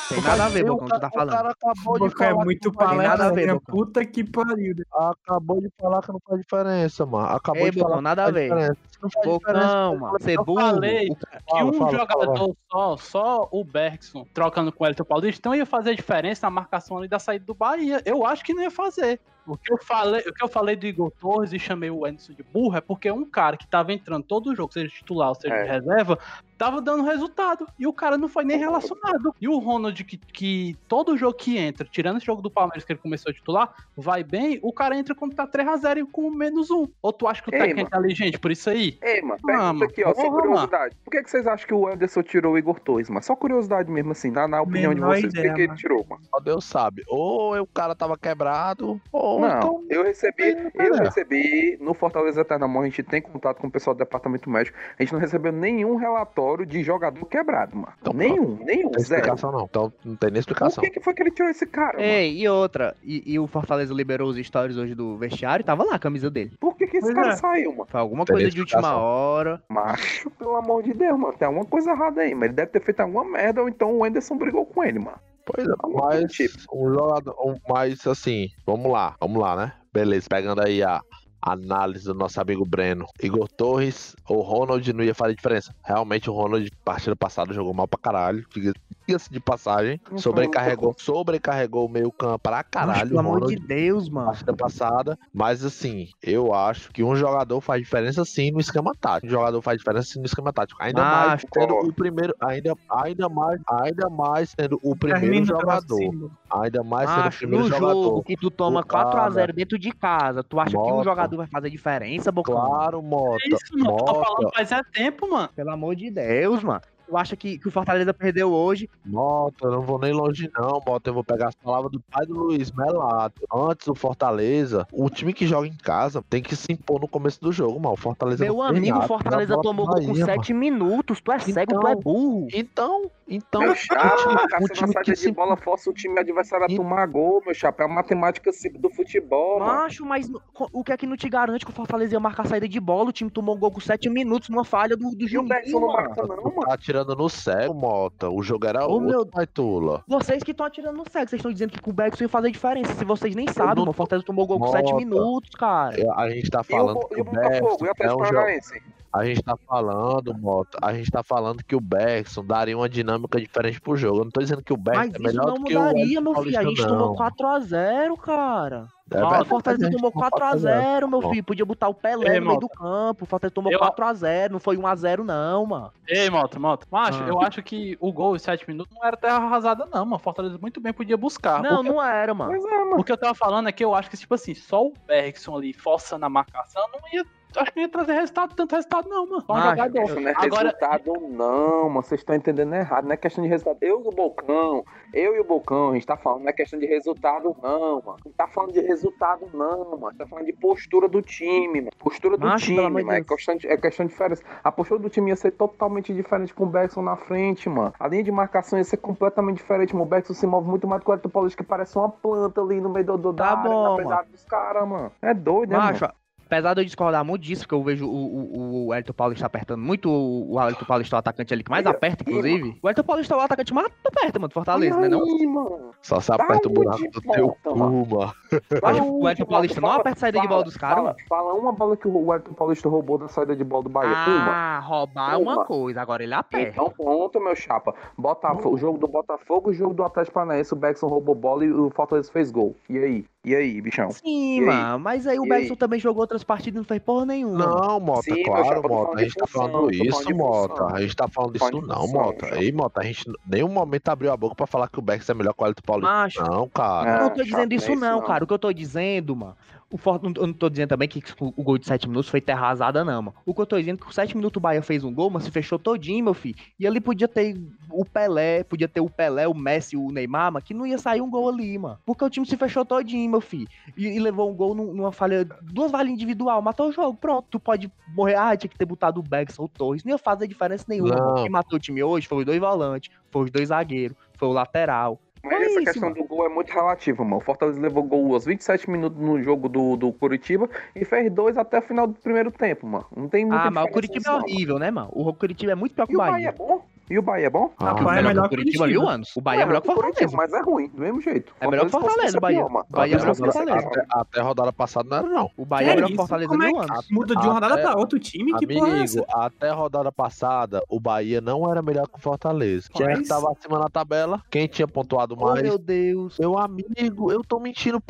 Speaker 8: Tem nada a ver,
Speaker 5: O
Speaker 8: Bocão, tu tá
Speaker 5: O
Speaker 8: falando.
Speaker 5: cara acabou de
Speaker 1: é
Speaker 5: falar.
Speaker 1: muito
Speaker 5: que não
Speaker 8: a ver,
Speaker 1: palestra.
Speaker 8: Bocão.
Speaker 1: Puta que pariu.
Speaker 5: Acabou de falar que não faz diferença, mano. Acabou
Speaker 8: Ei,
Speaker 5: de falar
Speaker 8: Bocão,
Speaker 5: que
Speaker 8: nada
Speaker 5: não
Speaker 8: a
Speaker 5: faz
Speaker 8: ver.
Speaker 5: diferença. Se não faz diferença,
Speaker 8: Bocão, mano. Ser
Speaker 3: Eu
Speaker 8: burro.
Speaker 3: falei
Speaker 5: o-
Speaker 3: que
Speaker 5: fala,
Speaker 3: um
Speaker 5: fala,
Speaker 3: jogador
Speaker 5: fala.
Speaker 3: só, só o Bergson, trocando com o Elton Paulista, então ia fazer diferença na marcação ali da saída do Bahia. Eu acho que não ia fazer. O que eu falei, o que eu falei do Igor Torres e chamei o Anderson de burro é porque um cara que tava entrando todo o jogo, seja titular ou seja
Speaker 6: É.
Speaker 3: de reserva, tava dando resultado. E o cara não foi nem relacionado. E o Ronald, que, que todo jogo que entra, tirando esse jogo do Palmeiras que ele começou a titular, vai bem, o cara entra quando tá 3x0 e com menos um. Ou tu acha que o
Speaker 6: Ei,
Speaker 3: técnico é inteligente por isso aí?
Speaker 6: Ei, mano,
Speaker 3: Ah,
Speaker 6: pergunta
Speaker 3: mano,
Speaker 6: aqui, ó,
Speaker 3: porra,
Speaker 6: curiosidade. Por que, que vocês acham que o Anderson tirou o Igor Torres, mano? Só curiosidade mesmo, assim, na, na opinião
Speaker 1: Menor
Speaker 6: de vocês. Por que, que ele tirou, mano?
Speaker 5: Só Deus sabe. Ou o cara tava quebrado, ou
Speaker 6: Não,
Speaker 5: então.
Speaker 6: eu recebi,
Speaker 5: Tem,
Speaker 6: eu
Speaker 5: cara.
Speaker 6: recebi no Fortaleza Eternamão, a gente tem contato com o pessoal do departamento médico, a gente não recebeu nenhum relatório de jogador quebrado, mano.
Speaker 5: Então,
Speaker 6: nenhum, nenhum,
Speaker 5: Não tem
Speaker 6: zero.
Speaker 5: explicação, não. Então não tem nem
Speaker 6: Por
Speaker 5: explicação.
Speaker 6: que, que foi que ele tirou esse cara, mano?
Speaker 8: Ei, e outra, e, e o Fortaleza liberou os stories hoje do vestiário, tava lá a camisa dele.
Speaker 6: Por que, que esse
Speaker 1: Pois
Speaker 6: cara
Speaker 1: é.
Speaker 6: saiu, mano?
Speaker 8: Foi alguma
Speaker 5: Tem
Speaker 8: coisa de última hora.
Speaker 6: Macho, pelo amor de Deus, mano. Tem alguma coisa errada aí, mas ele deve ter feito alguma merda, ou então o Anderson brigou com ele, mano.
Speaker 5: Pois é, mas
Speaker 6: tipo.
Speaker 5: um jogador. Um, mas assim, vamos lá, vamos lá, né? Beleza, pegando aí a análise do nosso amigo Breno. Igor Torres ou Ronald não ia fazer diferença. Realmente o Ronald, partida passada, jogou mal pra caralho. diga- Diga-se de passagem. Sobrecarregou, sobrecarregou o meio campo pra caralho.
Speaker 8: pelo
Speaker 5: o
Speaker 8: amor de Deus, mano.
Speaker 5: partida passada, mas assim, eu acho que um jogador faz diferença sim no esquema tático. Um jogador faz diferença sim no esquema tático. Ainda mais
Speaker 8: Macho,
Speaker 5: sendo
Speaker 6: concordo.
Speaker 5: o primeiro, ainda, ainda mais, ainda mais sendo o primeiro jogador. Ainda mais sendo o
Speaker 8: Macho,
Speaker 5: primeiro
Speaker 8: no
Speaker 5: jogador.
Speaker 8: jogo que tu toma
Speaker 5: O cara-
Speaker 8: 4x0 dentro de casa, tu acha que um
Speaker 5: Mota.
Speaker 8: Vai fazer diferença, Bocão?
Speaker 5: Claro, Mota.
Speaker 3: É isso, mano. Eu tô
Speaker 5: Mota,
Speaker 3: falando faz é tempo, mano.
Speaker 8: Pelo amor de Deus, mano. Tu acha que, que o Fortaleza perdeu hoje?
Speaker 5: Mota, eu não vou nem longe não, Mota. Eu vou pegar as palavras do pai do Luiz Melato. Antes do Fortaleza, o time que joga em casa tem que se impor no começo do jogo, mano. O Fortaleza
Speaker 8: Meu amigo, o
Speaker 5: nada,
Speaker 8: Fortaleza tomou gol com
Speaker 5: Bahia,
Speaker 8: 7 minutos. Tu é cego, tu
Speaker 5: Então,
Speaker 8: é burro.
Speaker 5: Então, então,
Speaker 6: Meu
Speaker 5: um
Speaker 6: chapa,
Speaker 5: time, um
Speaker 6: cara, se
Speaker 5: time que se
Speaker 6: de bola força o time adversário a
Speaker 5: E-
Speaker 6: tomar gol, meu chapa. É a matemática simples do futebol, mano.
Speaker 8: Macho, mas o que é que não te garante que o Fortaleza ia marcar a saída de bola? O time tomou gol com 7 minutos numa falha do, do
Speaker 6: E o
Speaker 8: Juninho,
Speaker 6: não marca, não, mano.
Speaker 5: tá atirando no céu, Mota. O jogo era
Speaker 8: Ô,
Speaker 5: outro,
Speaker 8: meu-
Speaker 5: Baitula.
Speaker 8: Vocês que estão atirando no cego, vocês estão dizendo que o Bergson ia fazer diferença. Se vocês nem sabem,
Speaker 5: não
Speaker 8: o Fortaleza tomou gol com 7
Speaker 5: Mota.
Speaker 8: minutos, cara.
Speaker 5: A gente tá
Speaker 6: E o,
Speaker 5: falando
Speaker 6: Bo-
Speaker 5: que
Speaker 6: e
Speaker 5: o
Speaker 6: o Botafogo, e o
Speaker 5: é
Speaker 6: Atlético
Speaker 5: um jogo.
Speaker 6: Paranaense?
Speaker 5: A gente tá falando, Mota. A gente tá falando que o Bergson daria uma dinâmica diferente pro jogo. Eu não tô dizendo que o Bergson
Speaker 8: Mas
Speaker 5: é melhor
Speaker 8: não
Speaker 5: do que o
Speaker 8: mudaria,
Speaker 5: Wellington
Speaker 8: meu filho. A gente
Speaker 5: não.
Speaker 8: tomou 4x0, cara.
Speaker 5: É
Speaker 3: Ó,
Speaker 8: O Fortaleza
Speaker 5: a gente
Speaker 8: tomou
Speaker 5: tomou
Speaker 8: 4x0, meu filho. Podia botar o Pelé
Speaker 3: Ei,
Speaker 8: no meio
Speaker 3: Mota.
Speaker 8: do campo. O Fortaleza tomou
Speaker 3: Eu-
Speaker 8: 4x0, não foi 1x0, não, mano.
Speaker 3: Ei, Mota, Mota. Macho,
Speaker 8: Ah.
Speaker 3: eu acho que o gol em 7 minutos não era terra arrasada, não, mano. Fortaleza muito bem podia buscar.
Speaker 8: Não,
Speaker 3: o, que,
Speaker 8: não era, mano.
Speaker 6: Pois é, mano.
Speaker 3: o que eu tava falando é que eu acho que, tipo assim, só o Bergson ali forçando a marcação não ia. Acho que não ia trazer resultado, tanto resultado, não, mano. Um
Speaker 8: Macho,
Speaker 3: jogador.
Speaker 6: Isso não é
Speaker 3: Agora,
Speaker 6: resultado, não, mano. Vocês estão entendendo errado. Não é questão de resultado. Eu e o Bocão, eu e o Bocão, a gente tá falando, não é questão de resultado, não, mano. Não tá falando de resultado, não, mano. Tá falando de postura do time, mano. Postura do
Speaker 8: Macho,
Speaker 6: time, mano. É questão, de, é questão de diferença. A postura do time ia ser totalmente diferente com o Bergson na frente, mano. A linha de marcação ia ser completamente diferente, mano. O Bergson se move muito mais do que o Paulista, que parece uma planta ali no meio do, do
Speaker 8: Tá
Speaker 6: da área,
Speaker 8: bom,
Speaker 6: na pesada dos caras, mano. É doido, né,
Speaker 8: Macho,
Speaker 6: mano?
Speaker 8: Apesar de eu discordar muito disso, porque eu vejo o, o, o Elton Paulista apertando muito, o, o Elton Paulista o atacante ali que mais aperta, inclusive. O Elton Paulista é o atacante mais aperta, mano, do Fortaleza, né não?
Speaker 6: Mano.
Speaker 5: Só se aperta o
Speaker 6: uma
Speaker 5: buraco
Speaker 6: de
Speaker 5: do teu
Speaker 6: volta,
Speaker 5: cu,
Speaker 6: mano.
Speaker 8: o Elton
Speaker 6: de
Speaker 8: Paulista não
Speaker 6: fala-
Speaker 8: aperta a saída de
Speaker 6: fala-
Speaker 8: bola dos caras,
Speaker 6: fala-
Speaker 8: mano.
Speaker 6: Fala uma bola que o Elton Paulista roubou da saída de bola do Bahia. Uma.
Speaker 8: Ah, roubar é uma
Speaker 6: Uma.
Speaker 8: coisa, agora ele aperta.
Speaker 6: Então pronto, meu chapa. Botafogo, o jogo do Botafogo e o jogo do Atlético Paranaense, o Beckson roubou bola e o Fortaleza fez gol. E aí? E aí, bichão?
Speaker 8: Sim,
Speaker 6: E aí?
Speaker 8: mano, mas aí o Bergson
Speaker 6: aí?
Speaker 8: também jogou outras partidas não fez porra nenhuma.
Speaker 5: Não, Mota,
Speaker 6: Sim,
Speaker 5: claro,
Speaker 6: tô
Speaker 5: Mota. A gente tá falando isso, Mota.
Speaker 6: função.
Speaker 5: A gente tá falando
Speaker 6: de
Speaker 5: não,
Speaker 6: função,
Speaker 5: Mota. Aí, Mota, a gente em nenhum momento abriu a boca pra falar que o Bex é melhor que o Elton Paulista.
Speaker 8: Macho,
Speaker 5: Não, cara.
Speaker 8: Eu não tô dizendo isso
Speaker 6: isso
Speaker 8: não,
Speaker 6: não.
Speaker 8: cara. O que eu tô dizendo, mano. O Eu não tô dizendo também que o o gol de 7 minutos foi terra arrasada, não, mano. O que eu tô dizendo é que com 7 minutos o Bahia fez um gol, mas se fechou todinho, meu filho. E ali podia ter o Pelé, podia ter o Pelé, o Messi, o Neymar, mano, que não ia sair um gol ali, mano. Porque o time se fechou todinho, meu filho. E, e levou um gol num- numa falha, duas falhas individual, matou o jogo, pronto. Tu pode morrer, ah, tinha que ter botado o Beckson, o Torres. Não ia fazer diferença nenhuma.
Speaker 5: Não.
Speaker 8: Quem matou o time hoje foi os dois volantes, foi os dois zagueiros, foi o lateral.
Speaker 6: Mas essa
Speaker 8: isso,
Speaker 6: questão
Speaker 8: mano.
Speaker 6: do gol é muito relativa, mano. O Fortaleza levou gol aos 27 minutos no jogo do, do Curitiba e fez dois até o final do primeiro tempo, mano. Não tem muita
Speaker 8: Ah, mas o Curitiba é
Speaker 6: não, mano.
Speaker 8: horrível, né, mano? O Curitiba é muito pior que
Speaker 6: E
Speaker 8: o
Speaker 6: o Bahia
Speaker 8: Bahia.
Speaker 6: é bom? E o Bahia é bom?
Speaker 5: Ah,
Speaker 1: Bahia é melhor
Speaker 8: que o Curitiba mil anos. O Bahia é melhor que o Fortaleza.
Speaker 6: mas é ruim, do mesmo jeito.
Speaker 8: É melhor que o Fortaleza, Bahia. Bahia é melhor que o Fortaleza.
Speaker 5: Até, até a rodada passada não era, não.
Speaker 8: O Bahia é melhor que o? Fortaleza
Speaker 1: Como é
Speaker 8: mil
Speaker 1: que
Speaker 8: anos.
Speaker 1: muda de uma rodada
Speaker 5: Até-
Speaker 1: pra outra time? Que porra é essa?
Speaker 5: Amigo, até a rodada passada, o Bahia não era melhor que o Fortaleza. Quem é que tava acima na tabela? Quem tinha pontuado
Speaker 8: Oh,
Speaker 5: mais?
Speaker 8: meu Deus.
Speaker 5: Meu amigo, eu tô mentindo.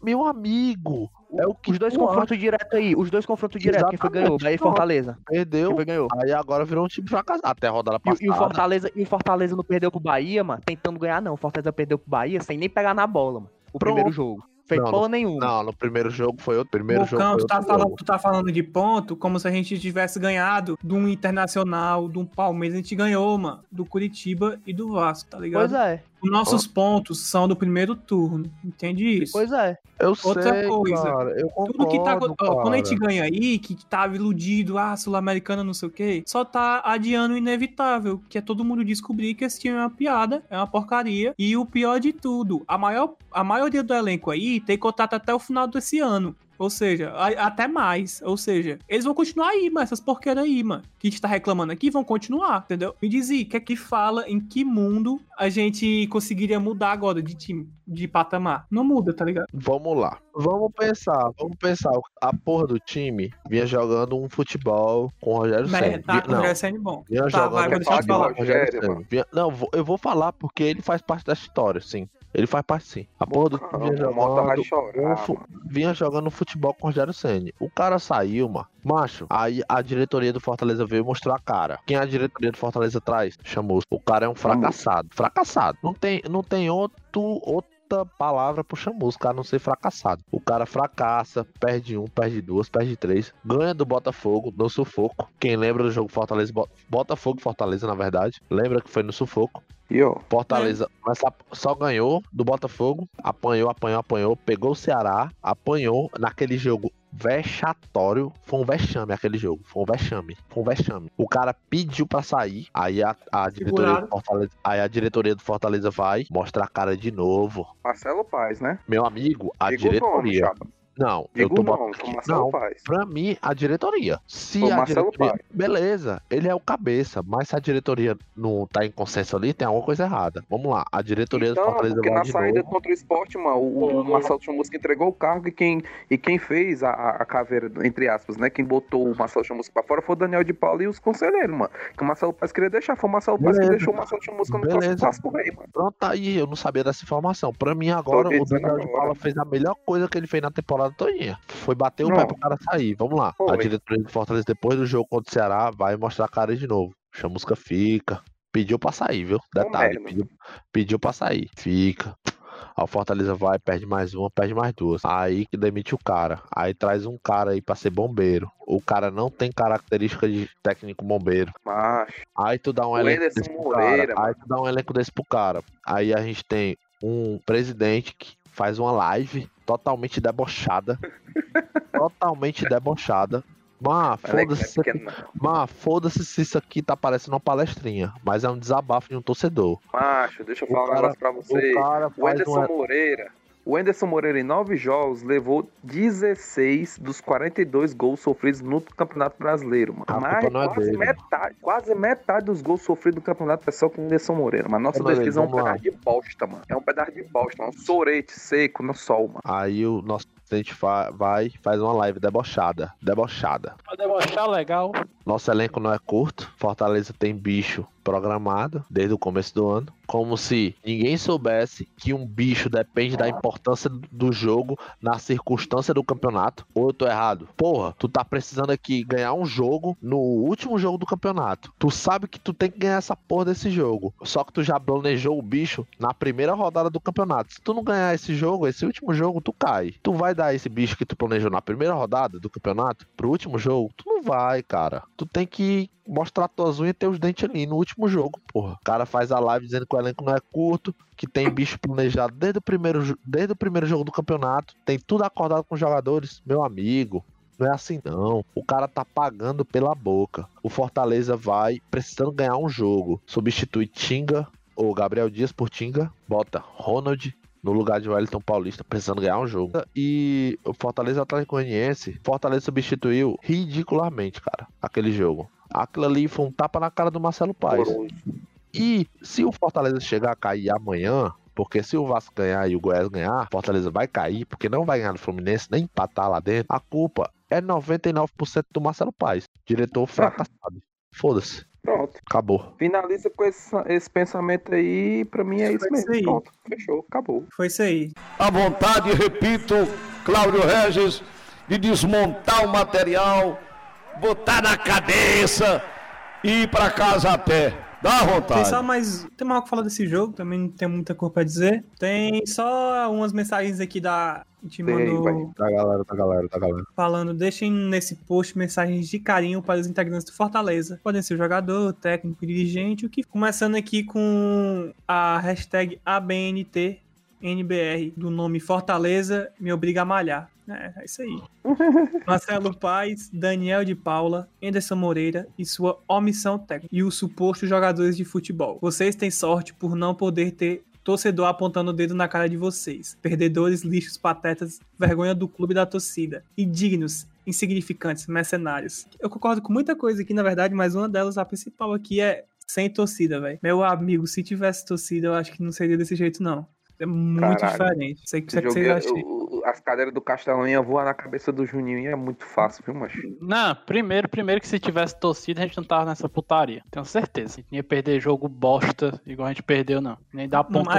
Speaker 5: Meu amigo, é o que
Speaker 8: Os dois confrontos diretos aí, os dois confrontos diretos, quem foi ganhou? Bahia e Fortaleza. Quem
Speaker 5: perdeu.
Speaker 8: foi que ganhou?
Speaker 5: Aí agora virou um time fracassado. Até a rodada passada.
Speaker 8: E, e o Fortaleza, e o Fortaleza não perdeu pro Bahia, mano, tentando ganhar, não. O Fortaleza perdeu pro Bahia sem nem pegar na bola, mano. O
Speaker 5: Pronto.
Speaker 8: primeiro jogo. Fez
Speaker 5: Não,
Speaker 8: porra nenhuma.
Speaker 5: Não, no primeiro jogo foi outro. Primeiro jogo
Speaker 1: Bocão,
Speaker 5: foi
Speaker 1: tu tá,
Speaker 5: outro
Speaker 1: falando,
Speaker 5: jogo.
Speaker 1: tu tá falando de ponto como se a gente tivesse ganhado de um Internacional, de um Palmeiras. A gente ganhou, mano, do Curitiba e do Vasco, tá ligado?
Speaker 8: Pois é,
Speaker 1: nossos pontos são do primeiro turno, entende isso?
Speaker 8: pois é.
Speaker 5: Eu
Speaker 1: Outra
Speaker 5: sei,
Speaker 1: coisa,
Speaker 5: cara. Eu concordo,
Speaker 1: Tudo que tá. ó,
Speaker 5: cara.
Speaker 1: quando a gente ganha aí, que tava iludido, ah, Sul-Americana, não sei o quê, só tá adiando o inevitável, que é todo mundo descobrir que esse time é uma piada, é uma porcaria. E o pior de tudo, a, maior, a maioria do elenco aí tem contrato até o final desse ano. Ou seja, a- até mais. Ou seja, eles vão continuar aí, mas essas porqueiras aí, mano. Que a gente tá reclamando aqui, vão continuar, entendeu? Me diz aí, que é que fala em que mundo a gente conseguiria mudar agora de time, de patamar? Não muda, tá ligado?
Speaker 5: Vamos lá. Vamos pensar, vamos pensar. A porra do time vinha jogando um futebol com o Rogério Senna.
Speaker 1: tá com o
Speaker 5: não,
Speaker 1: Rogério Ceni bom.
Speaker 5: vinha
Speaker 1: Tá,
Speaker 5: jogando
Speaker 1: vai, deixar eu falar.
Speaker 5: Rogério Não, eu vou falar porque ele faz parte dessa história, sim. Ele faz parte sim. A porra do time vinha jogando. vinha jogando futebol com o Rogério Senni. O cara saiu, mano. Macho, aí a diretoria do Fortaleza veio mostrou a cara. Quem a diretoria do Fortaleza traz? Chamou. O cara é um fracassado. Fracassado. Não tem, não tem outro, outra palavra pro Chamusca, a não ser fracassado. O cara fracassa, perde um, perde duas, perde três, ganha do Botafogo no sufoco. Quem lembra do jogo Fortaleza, Bo- Botafogo e Fortaleza, na verdade, lembra que foi no sufoco.
Speaker 6: E ó,
Speaker 5: Fortaleza mas só- ganhou do Botafogo, apanhou, apanhou, apanhou, pegou o Ceará, apanhou naquele jogo vexatório. Foi um vexame aquele jogo. Foi um vexame. Foi um vexame. O cara pediu pra sair. Aí a, a diretoria do Fortaleza. Aí a diretoria do Fortaleza vai mostrar a cara de novo.
Speaker 6: Marcelo Paz, né?
Speaker 5: Meu amigo, a
Speaker 6: o nome,
Speaker 5: Não, eu
Speaker 6: Digo
Speaker 5: tô
Speaker 6: não,
Speaker 5: botando Não,
Speaker 6: Paes.
Speaker 5: pra mim, a diretoria. Se
Speaker 6: O
Speaker 5: a
Speaker 6: Marcelo
Speaker 5: diretoria.
Speaker 6: Paes.
Speaker 5: Beleza, ele é o cabeça, mas se a diretoria não tá em consenso ali, tem alguma coisa errada. Vamos lá, a diretoria do
Speaker 6: Então,
Speaker 5: Fortaleza
Speaker 6: porque
Speaker 5: vai
Speaker 6: na
Speaker 5: de
Speaker 6: saída
Speaker 5: novo.
Speaker 6: contra o esporte, mano, o, o Marcelo Chamusca entregou o cargo e quem, e quem fez a, a- caveira, entre aspas, né? Quem botou o Marcelo Chamusca pra fora foi o Daniel de Paulo e os conselheiros, mano. Que o Marcelo Paz queria deixar, foi o Marcelo Paz que deixou o Marcelo Chamusca no
Speaker 5: Beleza.
Speaker 6: Clássico Rei, mano.
Speaker 5: Pronto, tá aí, eu não sabia dessa informação. Pra mim, agora, o Daniel de. Paula fez a melhor coisa que ele fez na temporada todinha. Foi bater o
Speaker 6: Não.
Speaker 5: pé pro cara sair. Vamos lá. A
Speaker 6: Foi.
Speaker 5: diretoria do Fortaleza, depois do jogo contra o Ceará, vai mostrar a cara de novo. Chamusca fica. Pediu pra sair, viu? Detalhe,
Speaker 6: merda.
Speaker 5: pediu, pediu pra sair. Fica. Aí o Fortaleza vai, perde mais uma, perde mais duas. Aí que demite o cara. Aí traz um cara aí pra ser bombeiro. O cara não tem característica de técnico bombeiro.
Speaker 6: Macho.
Speaker 5: Aí tu dá um
Speaker 6: O
Speaker 5: elenco
Speaker 6: Anderson
Speaker 5: desse pro
Speaker 6: Moreira,
Speaker 5: cara. Aí tu dá um elenco desse pro cara. Aí a gente tem um presidente que faz uma live totalmente debochada. totalmente debochada. Mas foda-se
Speaker 6: é
Speaker 5: mas foda-se se isso aqui tá parecendo uma palestrinha. Mas é um desabafo de um torcedor.
Speaker 6: Macho, deixa eu
Speaker 5: O
Speaker 6: falar um
Speaker 5: cara-
Speaker 6: negócio pra você.
Speaker 5: O cara
Speaker 6: O Anderson
Speaker 5: uma...
Speaker 6: Moreira. O Anderson Moreira, em nove jogos, levou 16 dos 42 gols sofridos no Campeonato Brasileiro, mano.
Speaker 5: A
Speaker 6: Mas
Speaker 5: é
Speaker 6: quase
Speaker 5: dele.
Speaker 6: metade, quase metade dos gols sofridos no campeonato é só com o Anderson Moreira. Mas nossa
Speaker 5: é
Speaker 6: defesa é um
Speaker 5: lá.
Speaker 6: pedaço de bosta, mano. É um pedaço de bosta, um sorete seco no sol, mano.
Speaker 5: Aí o nosso presidente fa- vai e faz uma live debochada. Debochada.
Speaker 3: Pra debochar legal.
Speaker 5: Nosso elenco não é curto. Fortaleza tem bicho programado desde o começo do ano. Como se ninguém soubesse que um bicho depende da importância do jogo na circunstância do campeonato. Ou eu tô errado? Porra, tu tá precisando aqui ganhar um jogo no último jogo do campeonato. Tu sabe que tu tem que ganhar essa porra desse jogo. Só que tu já planejou o bicho na primeira rodada do campeonato. Se tu não ganhar esse jogo, esse último jogo, tu cai. Tu vai dar esse bicho que tu planejou na primeira rodada do campeonato pro último jogo? Tu não vai, cara. Tu tem que mostrar tuas unhas e teus dentes ali no último jogo, porra. O cara faz a live dizendo que o elenco não é curto, que tem bicho planejado desde o primeiro, desde o primeiro jogo do campeonato, tem tudo acordado com os jogadores. Meu amigo, não é assim não. O cara tá pagando pela boca. O Fortaleza vai precisando ganhar um jogo. Substitui Tinga ou Gabriel Dias por Tinga, bota Ronald no lugar de Wellington Paulista, precisando ganhar um jogo. E o Fortaleza Atlético Goianiense, Fortaleza substituiu ridiculamente, cara, aquele jogo. Aquilo ali foi um tapa na cara do Marcelo Paes. E se o Fortaleza chegar a cair amanhã, porque se o Vasco ganhar e o Goiás ganhar, Fortaleza vai cair, porque não vai ganhar do Fluminense, nem empatar lá dentro, a culpa é 99% do Marcelo Paes. Diretor fracassado. Foda-se.
Speaker 6: Pronto.
Speaker 5: Acabou.
Speaker 6: Finaliza com esse, esse pensamento aí. Pra mim é isso
Speaker 1: Foi
Speaker 6: mesmo.
Speaker 1: isso.
Speaker 6: Pronto. Fechou. Acabou.
Speaker 1: Foi isso aí.
Speaker 9: a vontade, repito, Cláudio Regis, de desmontar o material, botar na cabeça e ir para casa a pé. Dá
Speaker 1: Tem
Speaker 9: vontade.
Speaker 1: só mais. Tem mais o que falar desse jogo, também não tem muita coisa pra dizer. Tem só umas mensagens aqui da.
Speaker 6: Tem,
Speaker 1: mandou
Speaker 6: vai.
Speaker 5: Da galera, da galera, da galera.
Speaker 1: falando, deixem nesse post mensagens de carinho para os integrantes do Fortaleza. Podem ser jogador, técnico, dirigente, o que. Começando aqui com a hashtag ABNTNBR, do nome Fortaleza me obriga a malhar. É, é isso aí. Marcelo Paes, Daniel de Paula, Anderson Moreira e sua omissão técnica. E os supostos jogadores de futebol. Vocês têm sorte por não poder ter torcedor apontando o dedo na cara de vocês. Perdedores, lixos, patetas, vergonha do clube da torcida. Indignos, insignificantes, mercenários. Eu concordo com muita coisa aqui, na verdade, mas uma delas, a principal aqui, é sem torcida, velho. Meu amigo, se tivesse torcida, eu acho que não seria desse jeito, não. É muito
Speaker 6: Caralho.
Speaker 1: diferente. Sei que você
Speaker 6: é-
Speaker 1: acham.
Speaker 6: o- o- as cadeiras do Castelão iam voar na cabeça do Juninho e é muito fácil, viu, macho?
Speaker 3: Não, primeiro, primeiro que se tivesse torcida, a gente não tava nessa putaria. Tenho certeza. A gente não ia perder jogo bosta, igual a gente perdeu, não. Nem dar ponto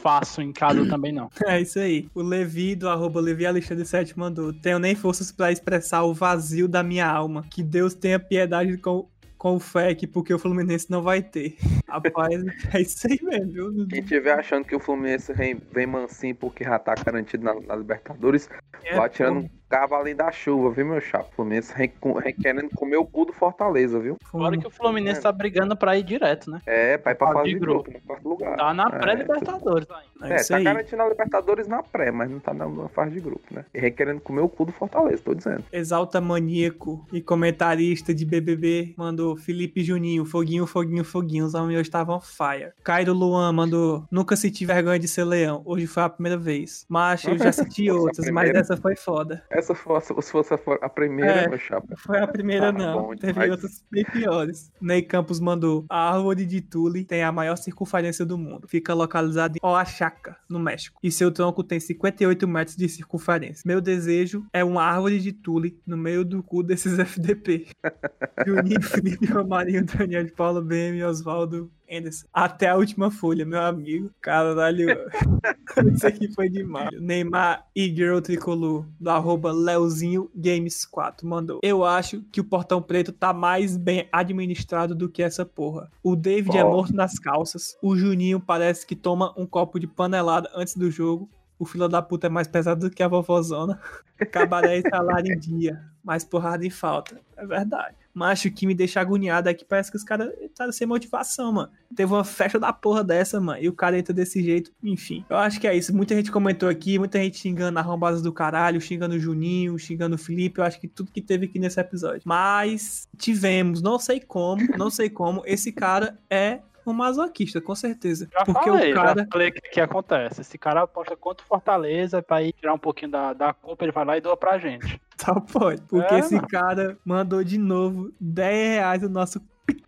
Speaker 3: fácil em casa também, não.
Speaker 1: É isso aí. O Levi do arroba Levi Alexandre 7 mandou. Tenho nem forças pra expressar o vazio da minha alma. Que Deus tenha piedade com, com o FEC, porque o Fluminense não vai ter. Rapaz, é isso aí mesmo, viu?
Speaker 6: Quem tiver achando que o Fluminense vem, vem mansinho porque já tá garantido na, na Libertadores,
Speaker 1: É,
Speaker 6: vai tirando Cavalinho da chuva, viu, meu chapa? Fluminense re- com- re- querendo comer o cu do Fortaleza, viu?
Speaker 3: Agora que o Fluminense tá brigando pra ir direto, né?
Speaker 6: É, pra ir pra
Speaker 3: Fase
Speaker 6: fase
Speaker 3: de
Speaker 6: de grupo, no quarto lugar.
Speaker 3: Tá na
Speaker 6: É,
Speaker 3: pré-Libertadores ainda.
Speaker 6: É,
Speaker 1: isso
Speaker 6: tá
Speaker 1: aí.
Speaker 6: garantindo a Libertadores na pré, mas não tá na, na fase de grupo, né? E requerendo comer o cu do Fortaleza, tô dizendo.
Speaker 1: Exalta maníaco e comentarista de BBB mandou Felipe Juninho, foguinho, foguinho, foguinho. Os homens estavam fire. Cairo Luan mandou nunca senti vergonha de ser leão. Hoje foi a primeira vez. Macho, eu já senti outras, mas essa foi foda.
Speaker 6: Essa fosse, se fosse a primeira,
Speaker 1: É.
Speaker 6: chapa.
Speaker 1: Foi a primeira,
Speaker 6: Tá
Speaker 1: não.
Speaker 6: bom
Speaker 1: Teve
Speaker 6: demais.
Speaker 1: outras bem piores. Ney Campos mandou: A árvore de Tule tem a maior circunferência do mundo. Fica localizada em Oaxaca, no México. E seu tronco tem 58 metros de circunferência. Meu desejo é uma árvore de Tule no meio do cu desses FDP. Juninho, Felipe Romarinho, Daniel de Paulo BM e Oswaldo Anderson. Até a última folha, meu amigo. Caralho. Isso aqui foi demais. Neymar e Girl Tricolor, do arroba Leozinho Games 4, mandou. Eu acho que o Portão Preto tá mais bem administrado do que essa porra. O David é morto nas calças. O Juninho parece que toma um copo de panelada antes do jogo. O fila da puta é mais pesado do que a vovozona. Cabaré e salário em dia. Mais porrada em falta. É verdade. Mas o que me deixa agoniado que parece que os caras tá sem motivação, mano. Teve uma festa da porra dessa, mano. E o cara entra desse jeito. Enfim. Eu acho que é isso. Muita gente comentou aqui, muita gente xingando arrombadas do caralho, xingando o Juninho, xingando o Felipe. Eu acho que tudo que teve aqui nesse episódio. Mas tivemos, não sei como, não sei como, esse cara é um masoquista, com certeza.
Speaker 3: Já
Speaker 1: Porque
Speaker 3: falei,
Speaker 1: o cara.
Speaker 3: já falei o que, que acontece. Esse cara aposta contra o Fortaleza pra ir tirar um pouquinho da, da culpa, ele vai lá e doa pra gente.
Speaker 1: Só pode. Porque
Speaker 3: É,
Speaker 1: esse
Speaker 3: mano.
Speaker 1: cara mandou de novo 10 reais no nosso.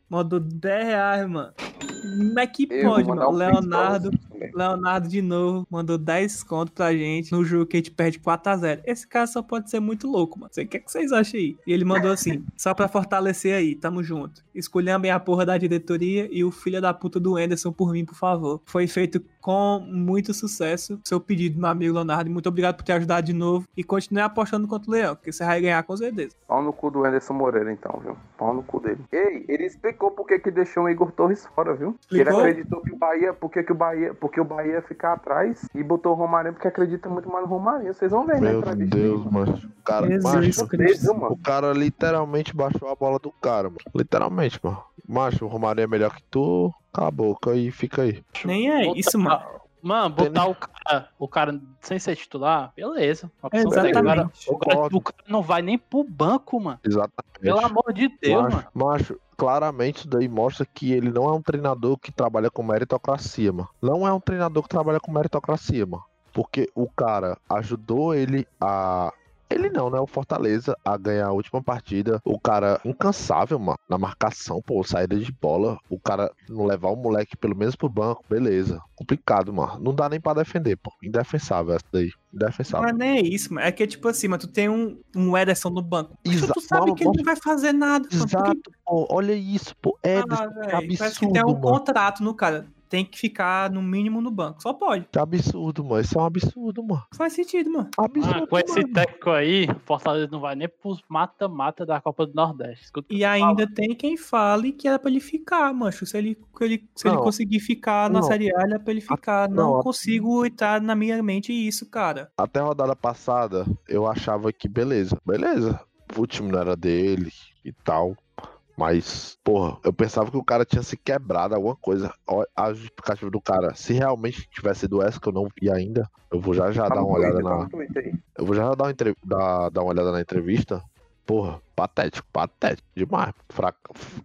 Speaker 1: Mandou 10 reais, mano. Como é que
Speaker 6: Eu
Speaker 1: pode, mano?
Speaker 6: um
Speaker 1: Leonardo. Leonardo de novo mandou 10 conto pra gente no jogo que a gente perde 4x0. Esse cara só pode ser muito louco, mano. O que, é que vocês acham aí? E ele mandou assim: só pra fortalecer aí, tamo junto. Escolham a porra da diretoria e o filho da puta do Anderson por mim, por favor. Foi feito com muito sucesso. Seu pedido, meu amigo Leonardo. Muito obrigado por ter ajudado de novo. E continue apostando contra o Leão, que você vai ganhar com certeza.
Speaker 6: Pau no cu do Anderson Moreira, então, viu? Pau no cu dele. Ei, ele explicou por que que deixou o Igor Torres fora, viu? Ele
Speaker 1: Explicou?
Speaker 6: acreditou que o Bahia, porque que o Bahia, porque o Bahia ia ficar atrás e botou o Romarinho porque acredita muito mais no Romarinho. Vocês vão ver, né?
Speaker 5: Meu Deus,
Speaker 6: aí.
Speaker 5: mano. O cara, macho,
Speaker 1: Cristo.
Speaker 6: Mano?
Speaker 5: o cara literalmente baixou a bola do cara, mano. Literalmente, mano. Macho, o Romário é melhor que tu. Cala a boca aí, fica aí.
Speaker 1: Nem é isso, mano.
Speaker 3: Mano, botar o cara, o cara sem ser titular, beleza.
Speaker 1: Exatamente.
Speaker 3: Agora, o, cara,
Speaker 5: Concordo.
Speaker 3: o cara não vai nem pro banco, mano.
Speaker 5: Exatamente.
Speaker 3: Pelo amor de Deus,
Speaker 5: macho,
Speaker 3: mano.
Speaker 5: macho, claramente isso daí mostra que ele não é um treinador que trabalha com meritocracia, mano. Não é um treinador que trabalha com meritocracia, mano. Porque o cara ajudou ele a. Ele não, né? O Fortaleza a ganhar a última partida. O cara incansável, mano. Na marcação, pô, saída de bola. O cara não levar o moleque pelo menos pro banco, beleza. Complicado, mano. Não dá nem pra defender, pô. Indefensável essa daí. Indefensável.
Speaker 1: É nem isso, mano. É que, tipo assim, mano, tu tem um, um Ederson no banco. Mas
Speaker 5: Exa-
Speaker 1: tu sabe
Speaker 5: Mano,
Speaker 1: que ele não vai fazer nada. mano.
Speaker 5: Exato, pô. Olha isso, pô. É,
Speaker 1: Ah,
Speaker 5: que
Speaker 1: velho, Parece que
Speaker 5: absurdo,
Speaker 1: tem um
Speaker 5: mano.
Speaker 1: contrato no cara. Tem que ficar no mínimo no banco. Só pode.
Speaker 5: Que absurdo, mano. Isso é um absurdo, mano.
Speaker 1: Faz sentido, mano.
Speaker 5: Absurdo.
Speaker 3: Ah, com esse
Speaker 5: mano.
Speaker 3: técnico aí, o Fortaleza não vai nem pros mata-mata da Copa do Nordeste.
Speaker 1: E ainda tem quem fale que era pra ele ficar, mancho. Se ele, se ele, se ele conseguir ficar na
Speaker 5: Não.
Speaker 1: Série A, era pra ele ficar.
Speaker 5: não,
Speaker 1: Não consigo entrar na minha mente isso, cara.
Speaker 5: Até a rodada passada, eu achava que beleza, beleza. O time não era dele e tal. Mas, porra, eu pensava que o cara tinha se quebrado, alguma coisa. A justificativa do cara, se realmente tivesse sido essa que eu não vi ainda, eu vou já já
Speaker 6: Tá
Speaker 5: dar uma olhada
Speaker 6: Twitter, tá
Speaker 5: na.
Speaker 6: aí.
Speaker 5: Eu vou já já dar uma, dar, dar uma olhada na entrevista. Porra, patético, patético demais. Fra-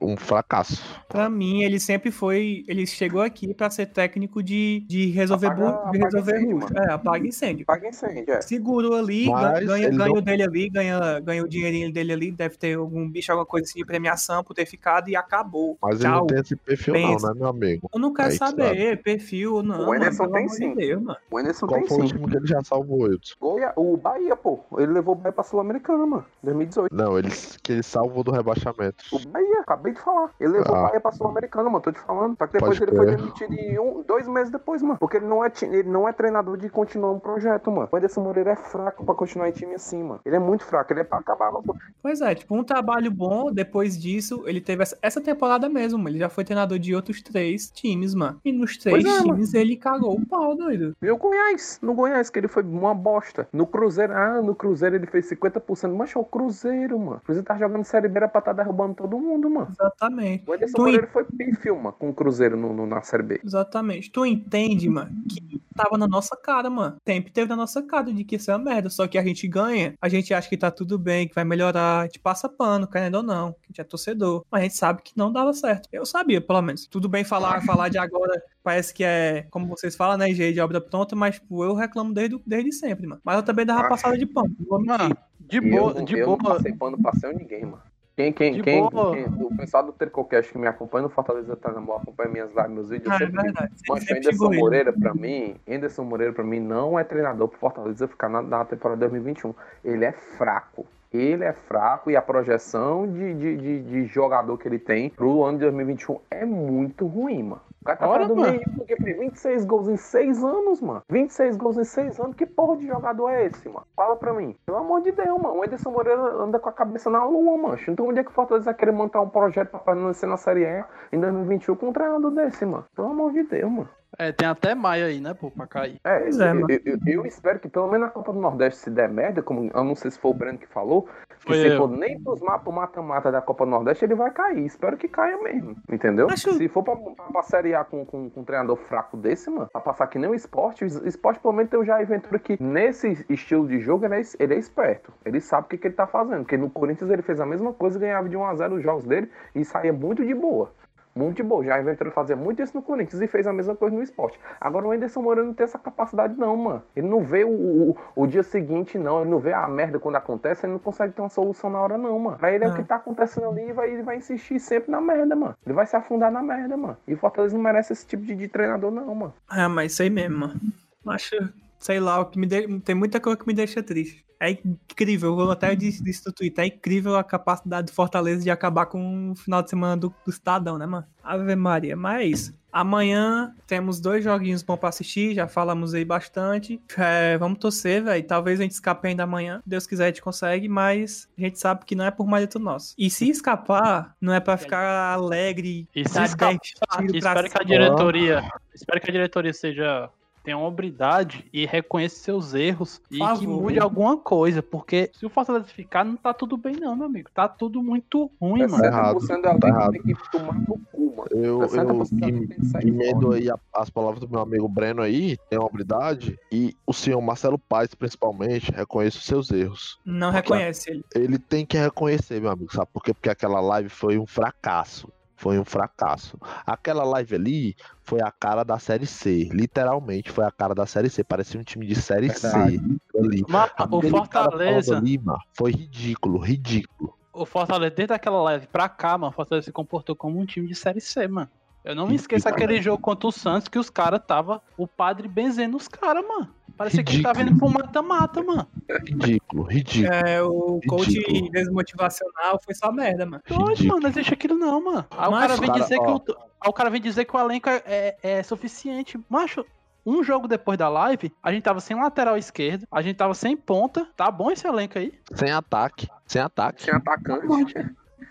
Speaker 5: Um fracasso.
Speaker 1: Pra mim, ele sempre foi. Ele chegou aqui pra ser técnico de, de resolver,
Speaker 6: Apaga-
Speaker 1: bu- de
Speaker 6: apaga
Speaker 1: resolver
Speaker 6: incêndio.
Speaker 1: É, apaga incêndio.
Speaker 6: Paga incêndio, é.
Speaker 1: Segurou ali,
Speaker 5: Mas
Speaker 1: ganha,
Speaker 5: ele
Speaker 1: ganha
Speaker 5: não-
Speaker 1: o dele ali, ganha, ganha o dinheirinho dele ali, deve ter algum bicho, alguma coisa assim de premiação por ter ficado e acabou.
Speaker 5: Mas ele
Speaker 1: Tchau.
Speaker 5: não tem esse perfil,
Speaker 1: Pensa.
Speaker 5: não, né, meu amigo?
Speaker 1: Eu não quero
Speaker 5: Aí,
Speaker 1: saber, perfil ou não.
Speaker 6: O Anderson
Speaker 1: mano, pelo
Speaker 6: tem sim.
Speaker 1: Deus, mano.
Speaker 6: O Anderson
Speaker 5: Qual
Speaker 6: tem
Speaker 5: foi o
Speaker 6: sim.
Speaker 5: time que ele já salvou?
Speaker 6: Goiá- O Bahia, pô. Ele levou o Bahia pra Sul-Americana, mano. 2018.
Speaker 5: Não, ele que ele salvou do rebaixamento.
Speaker 6: O Bahia, acabei de falar. Ele levou
Speaker 5: Ah.
Speaker 6: o Bahia pra Sul-Americana, mano. Tô te falando. Só que depois
Speaker 5: Pode
Speaker 6: ele foi demitido em um, dois meses depois, mano. Porque ele não, é, ele não é treinador de continuar um projeto, mano. O Anderson Moreira é fraco pra continuar em time assim, mano. Ele é muito fraco. Ele é pra acabar. com-
Speaker 1: Pois é, tipo, um trabalho bom, depois disso, ele teve essa, essa temporada mesmo, ele já foi treinador de outros três times, mano. E nos três
Speaker 6: é,
Speaker 1: times ele cagou o pau, doido.
Speaker 6: E o Goiás, no Goiás, que ele foi uma bosta. No Cruzeiro, ah, no Cruzeiro ele fez 50%. Mas é o Cruzeiro, mano. O Cruzeiro tá jogando Série B era pra tá derrubando todo mundo, mano.
Speaker 1: Exatamente.
Speaker 6: O Anderson Moreira foi pífio, mano, com o Cruzeiro no, no- na Série B.
Speaker 1: Exatamente. Tu entende, mano, que tava na nossa cara, mano. Sempre teve na nossa cara de que isso é uma merda. Só que a gente ganha, a gente acha que tá tudo bem, que vai melhorar, a gente passa pano, querendo ou não, que a gente é torcedor. Mas a gente sabe que não dava certo. Eu sabia, pelo menos. Tudo bem falar, falar de agora, parece que é, como vocês falam, né, gente, de obra pronta, mas, tipo, eu reclamo desde, desde sempre, mano. Mas eu também dava
Speaker 6: Ah.
Speaker 1: passada de pano. não vou mentir.
Speaker 3: Mano, de boa,
Speaker 6: eu, não-
Speaker 3: de
Speaker 6: eu não
Speaker 3: boa.
Speaker 6: passei pano pra ser ninguém, mano. Quem, quem,
Speaker 3: De
Speaker 6: quem,
Speaker 3: boa.
Speaker 6: quem- o pessoal do Tricocast que me acompanha no Fortaleza tá na boa, acompanha minhas lives, meus vídeos, eu
Speaker 1: Ah, é
Speaker 6: sempre digo,
Speaker 1: verdade.
Speaker 6: Mas o Anderson
Speaker 1: ele.
Speaker 6: Moreira, pra mim, Anderson Moreira, pra mim, não é treinador pro Fortaleza ficar na, na temporada 2021. Ele é fraco. Ele é fraco e a projeção de, de, de, de jogador que ele tem pro ano de 2021 é muito ruim, mano. O cara tá
Speaker 3: Ora,
Speaker 6: do meio porque fez 26 gols em 6 anos, mano. 26 gols em 6 anos. Que porra de jogador é esse, mano? Fala pra mim. Pelo amor de Deus, mano. O Ederson Moreira anda com a cabeça na lua, mano. Então onde é que o Fortaleza querer montar um projeto pra permanecer na Série E em 2021 com um treinador desse, mano? Pelo amor de Deus, mano.
Speaker 3: É, tem até maio aí, né, pô, pra cair.
Speaker 6: É,
Speaker 1: Pois é,
Speaker 6: eu, eu, eu- espero que pelo menos na Copa do Nordeste, se der merda, como eu não sei se foi o Breno que falou, que
Speaker 3: Foi
Speaker 6: se
Speaker 3: eu.
Speaker 6: for nem pros ma- pro mata-mata da Copa do Nordeste, ele vai cair. Espero que caia mesmo, entendeu?
Speaker 1: Acho-
Speaker 6: Se for pra, pra, pra Série A com, com, com um treinador fraco desse, mano, pra passar que nem o esporte, o esporte pelo menos tem o Jair Ventura que nesse estilo de jogo ele é, ele é esperto. Ele sabe o que, que ele tá fazendo, porque no Corinthians ele fez a mesma coisa, ganhava de 1x0 os jogos dele e saía muito de boa. Muito de boa. Já Ventura fazia muito isso no Corinthians e fez a mesma coisa no esporte. Agora o Anderson Moreira não tem essa capacidade, não, mano. Ele não vê o, o, o dia seguinte, não. Ele não vê a merda quando acontece, ele não consegue ter uma solução na hora, não, mano. Pra ele é, o
Speaker 1: É.
Speaker 6: que tá acontecendo ali e vai, ele vai insistir sempre na merda, mano. Ele vai se afundar na merda, mano. E o Fortaleza não merece esse tipo de, de treinador, não, mano.
Speaker 1: Ah, mas isso aí mesmo, mano. Acho, sei lá, o que me de... tem muita coisa que me deixa triste. É incrível, eu vou até disse disse no Twitter, é incrível a capacidade do Fortaleza de acabar com o final de semana do, do Estadão, né, mano? Ave Maria, mas é isso. Amanhã temos dois joguinhos bons pra assistir, já falamos aí bastante. É, vamos torcer, velho. Talvez a gente escape ainda amanhã. Deus quiser, a gente consegue, mas a gente sabe que não é por mérito nosso. E se escapar, não é pra ficar alegre,
Speaker 3: E se
Speaker 1: dar
Speaker 3: escapar,
Speaker 1: 10 tiros pra
Speaker 3: espero que a diretoria, espero que a diretoria seja tenha hombridade e reconheça seus erros e
Speaker 1: Por
Speaker 3: que
Speaker 1: favor.
Speaker 3: mude alguma coisa, porque se o Fortaleza ficar, não tá tudo bem não, meu amigo. Tá tudo muito ruim,
Speaker 6: É
Speaker 3: mano.
Speaker 5: errado,
Speaker 6: 60% da
Speaker 5: tá
Speaker 6: liga
Speaker 5: errado.
Speaker 6: tem que tomar no cu, mano.
Speaker 5: Eu,
Speaker 6: 60%
Speaker 5: eu emendo aí as palavras do meu amigo Breno aí, tem hombridade, e o senhor Marcelo Paes, principalmente, reconheça os seus erros.
Speaker 1: Não reconhece ele.
Speaker 5: Ele tem que reconhecer, meu amigo, sabe por quê? Porque aquela live foi um fracasso. Foi um fracasso. Aquela live ali foi a cara da Série C. Literalmente foi a cara da Série C. Parecia um time de Série
Speaker 6: Verdade.
Speaker 5: C. Ali.
Speaker 3: Mas o Fortaleza,
Speaker 5: ali, foi ridículo, ridículo.
Speaker 3: o Fortaleza, desde aquela live pra cá, mano, o Fortaleza se comportou como um time de Série C, mano. Eu não me esqueço aquele jogo contra o Santos que os caras tava o padre benzendo os caras, mano. Parecia que ele tava
Speaker 5: Ridículo.
Speaker 3: indo pro mata-mata, mano.
Speaker 5: Ridículo, ridículo.
Speaker 1: É, o coach
Speaker 5: Ridículo.
Speaker 1: desmotivacional foi só merda, mano.
Speaker 3: Doido,
Speaker 5: Ridículo.
Speaker 3: mano, não existe aquilo não, mano. Aí o
Speaker 1: Mas,
Speaker 3: cara vem
Speaker 5: cara,
Speaker 3: dizer que
Speaker 5: ó.
Speaker 3: o, aí o cara vem dizer que o elenco é, é, é suficiente. Macho, um jogo depois da live, a gente tava sem lateral esquerdo, a gente tava sem ponta. Tá bom esse elenco aí?
Speaker 5: Sem ataque, sem ataque,
Speaker 6: Tinha atacante.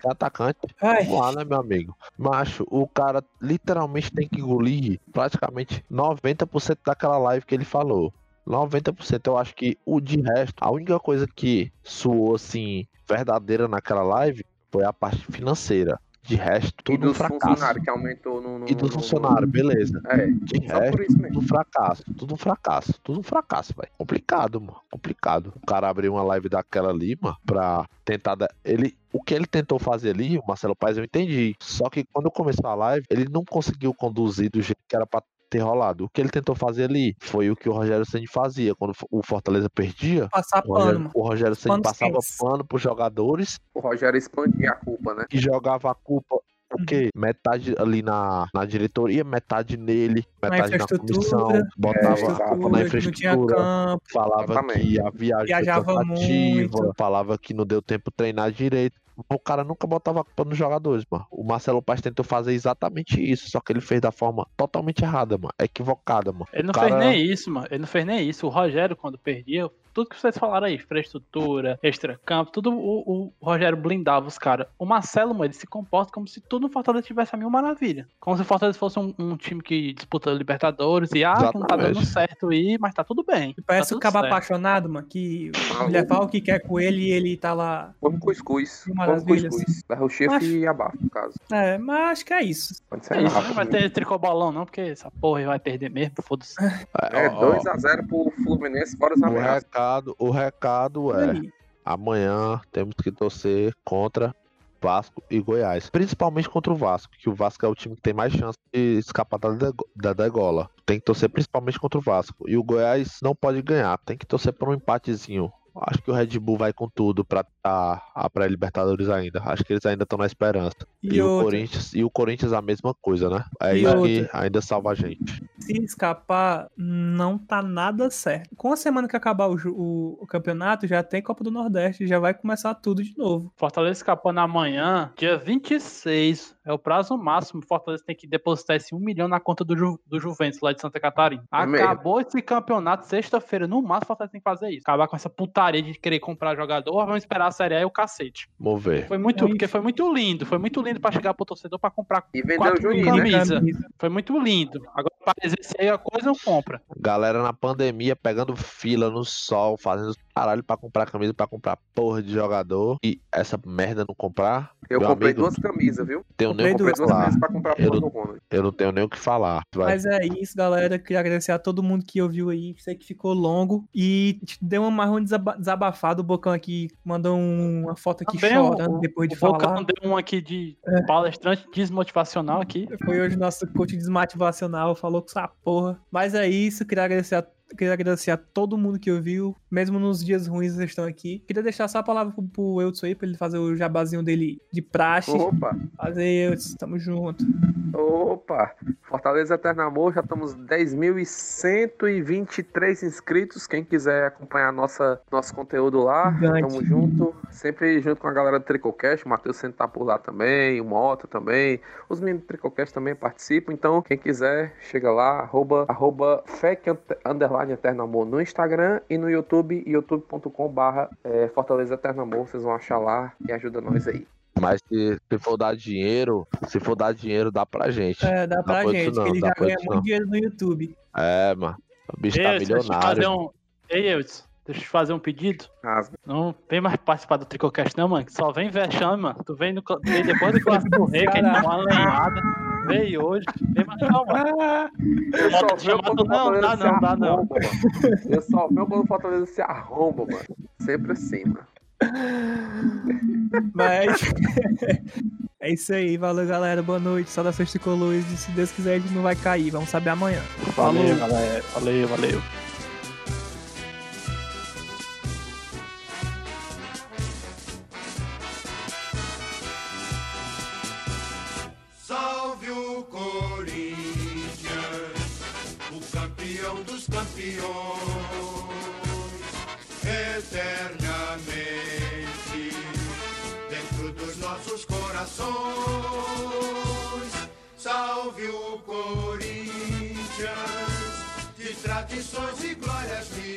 Speaker 5: Atacante.
Speaker 1: Ai,
Speaker 5: Vamos lá, né, meu amigo? Macho, o cara literalmente tem que engolir praticamente 90% daquela live que ele falou. 90% eu acho que o de resto, a única coisa que soou assim verdadeira naquela live foi a parte financeira. De resto, tudo um
Speaker 6: dos
Speaker 5: fracasso.
Speaker 6: funcionários que aumentou no. no
Speaker 5: E dos
Speaker 6: no-
Speaker 5: funcionários, beleza.
Speaker 6: É,
Speaker 5: De
Speaker 6: só por
Speaker 5: resto,
Speaker 6: isso mesmo.
Speaker 5: tudo um fracasso, tudo um fracasso, tudo um fracasso, velho. Complicado, mano. Complicado. O cara abriu uma live daquela ali, mano, pra tentar. dar- Ele, o que ele tentou fazer ali, o Marcelo Paes, eu entendi. Só que quando começou a live, ele não conseguiu conduzir do jeito que era pra ter rolado. O que ele tentou fazer ali foi o que o Rogério Ceni fazia. Quando o Fortaleza perdia,
Speaker 1: passar
Speaker 5: o
Speaker 1: pano,
Speaker 5: Rogério,
Speaker 1: mano.
Speaker 5: o Rogério Ceni passava pano pros jogadores
Speaker 6: O Rogério expandia a culpa, né?
Speaker 5: e jogava a culpa. O quê? Metade ali na, na diretoria, metade nele,
Speaker 1: Na
Speaker 5: metade na,
Speaker 1: infraestrutura,
Speaker 5: comissão, botava
Speaker 6: exato.
Speaker 5: na infraestrutura,
Speaker 1: campo.
Speaker 5: falava
Speaker 6: Exatamente.
Speaker 5: que a viagem
Speaker 1: Viajava
Speaker 5: foi cansativa, falava que não deu tempo de treinar direito. O cara nunca botava a culpa nos jogadores, mano. O Marcelo Paz tentou fazer exatamente isso, só que ele fez da forma totalmente errada, mano. Equivocada, mano.
Speaker 3: Ele não
Speaker 5: cara-
Speaker 3: fez nem isso, mano. Ele não fez nem isso. O Rogério, quando perdia, tudo que vocês falaram aí, infraestrutura, extracampo, tudo o, o Rogério blindava os caras. O Marcelo, mano, ele se comporta como se tudo no Fortaleza tivesse a mil maravilha. Como se o Fortaleza fosse um, um time que disputa Libertadores e, ah, que não tá dando
Speaker 5: Exatamente.
Speaker 3: certo aí, mas tá tudo bem.
Speaker 1: Parece
Speaker 3: tá
Speaker 1: o cabo apaixonado, mano, que mulher fala o que quer com ele e ele tá lá.
Speaker 6: Come cuscuz.
Speaker 1: Maravilha.
Speaker 6: cuscuz. Leva o chifre
Speaker 1: Acho-
Speaker 6: e abafa, no caso.
Speaker 1: É, mas acho que é isso.
Speaker 6: Pode ser
Speaker 3: É isso, não vai ter tricobolão não, porque essa porra vai perder mesmo, foda-se.
Speaker 6: É
Speaker 5: ó, ó,
Speaker 6: 2x0 pro Fluminense, fora os
Speaker 5: o
Speaker 6: ameaças.
Speaker 5: recado, o recado é.
Speaker 1: Aí.
Speaker 5: Amanhã temos que torcer contra Vasco e Goiás. Principalmente contra o Vasco, que o Vasco é o time que tem mais chance de escapar da, da degola. Tem que torcer principalmente contra o Vasco. E o Goiás não pode ganhar, tem que torcer por um empatezinho. Acho que o Red Bull vai com tudo pra tá a pré-Libertadores ainda. Acho que eles ainda estão na esperança.
Speaker 1: E,
Speaker 5: E, o Corinthians, e o Corinthians a mesma coisa, né? É
Speaker 1: E
Speaker 5: isso que ainda salva a gente.
Speaker 1: se escapar, não tá nada certo. Com a semana que acabar o, o- o campeonato, já tem Copa do Nordeste, já vai começar tudo de novo.
Speaker 3: Fortaleza escapando amanhã, dia 26, é o prazo máximo. Fortaleza tem que depositar esse 1 milhão na conta do, Ju- do Juventus lá de Santa Catarina.
Speaker 6: É.
Speaker 3: Acabou esse campeonato, sexta-feira, no máximo, Fortaleza tem que fazer isso. Acabar com essa putaria de querer comprar jogador, vamos esperar a Série A e o cacete.
Speaker 5: Vamos ver.
Speaker 3: Foi muito,
Speaker 1: É
Speaker 3: porque foi muito lindo, foi muito lindo pra chegar pro torcedor pra comprar
Speaker 6: E
Speaker 3: quatro
Speaker 6: Juninho, né?
Speaker 3: camisa. Foi muito lindo. Agora, pra exercer a coisa, não compra.
Speaker 5: Galera na pandemia pegando fila no sol, fazendo caralho pra comprar camisa, pra comprar porra de jogador. E essa merda não comprar.
Speaker 6: Eu comprei
Speaker 5: amigo,
Speaker 6: duas camisas, viu?
Speaker 5: Tenho nem
Speaker 1: comprei
Speaker 5: o que
Speaker 6: Comprei duas
Speaker 5: falar.
Speaker 6: camisas pra comprar a
Speaker 5: Eu
Speaker 6: porra
Speaker 5: não-
Speaker 6: do Ronald.
Speaker 5: Eu não tenho nem o que falar. Vai.
Speaker 1: Mas é isso, galera. Queria agradecer a todo mundo que ouviu aí. Sei que ficou longo. E deu uma marrom desaba- desabafada. O Bocão aqui mandou um- uma foto aqui
Speaker 3: Também o-
Speaker 1: chorando depois de
Speaker 3: o Bocão
Speaker 1: falar.
Speaker 3: deu um aqui de
Speaker 1: É.
Speaker 3: palestrante desmotivacional aqui.
Speaker 1: Foi hoje nosso coach desmotivacional, falou com essa porra. Mas é isso, queria agradecer a, queria agradecer a todo mundo que ouviu, mesmo nos dias ruins vocês estão aqui. Queria deixar só a palavra pro, pro Eudson aí, pra ele fazer o jabazinho dele de praxe.
Speaker 6: Opa,
Speaker 1: Fazer, Eudson, tamo junto.
Speaker 6: opa. Fortaleza Eterno Amor, já estamos 10.123 inscritos. Quem quiser acompanhar nossa, nosso conteúdo lá,
Speaker 1: Gigante.
Speaker 6: tamo junto. Sempre junto com a galera do Tricocast. O Matheus sempre tá por lá também, o Mota também. Os meninos do Tricocast também participam. Então, quem quiser, chega lá, arroba, arroba FEC underline Eterno Amor no Instagram e no YouTube, youtube.com barra eh, Fortaleza Eterno Amor. Vocês vão achar lá e ajuda nós aí.
Speaker 5: Mas se, se for dar dinheiro, se for dar dinheiro, dá pra gente.
Speaker 1: É, dá pra
Speaker 5: pra isso
Speaker 1: gente,
Speaker 5: não,
Speaker 1: que ele
Speaker 5: dá
Speaker 1: já ganha muito dinheiro no YouTube.
Speaker 5: É, mano. O bicho tá
Speaker 3: Ei, deixa fazer
Speaker 5: milionário.
Speaker 3: um. Ei, Eudson, deixa eu te fazer um pedido.
Speaker 6: Rasga.
Speaker 3: Não vem mais participar do Tricocast, não, mano. que Só vem vexame, mano. Tu vem, no, vem depois do Clássico do Rei, que a gente dá uma lenhada. Veio hoje. Vem mais não, mano.
Speaker 6: Eu só vejo quando o
Speaker 3: não,
Speaker 6: Fortaleza
Speaker 3: dá
Speaker 6: se
Speaker 3: não, dá não.
Speaker 6: arromba, mano. Eu só vejo quando o Fortaleza se arromba, mano. Sempre assim, mano.
Speaker 1: Mas é isso aí, valeu galera, boa noite, saudações tricolores e se Deus quiser a gente não vai cair, vamos saber amanhã. Falou.
Speaker 3: Valeu, galera. Valeu, valeu.
Speaker 7: O Corinthians, o campeão dos campeões, eternamente dentro dos nossos corações. Salve o Corinthians, de tradições e glórias mil.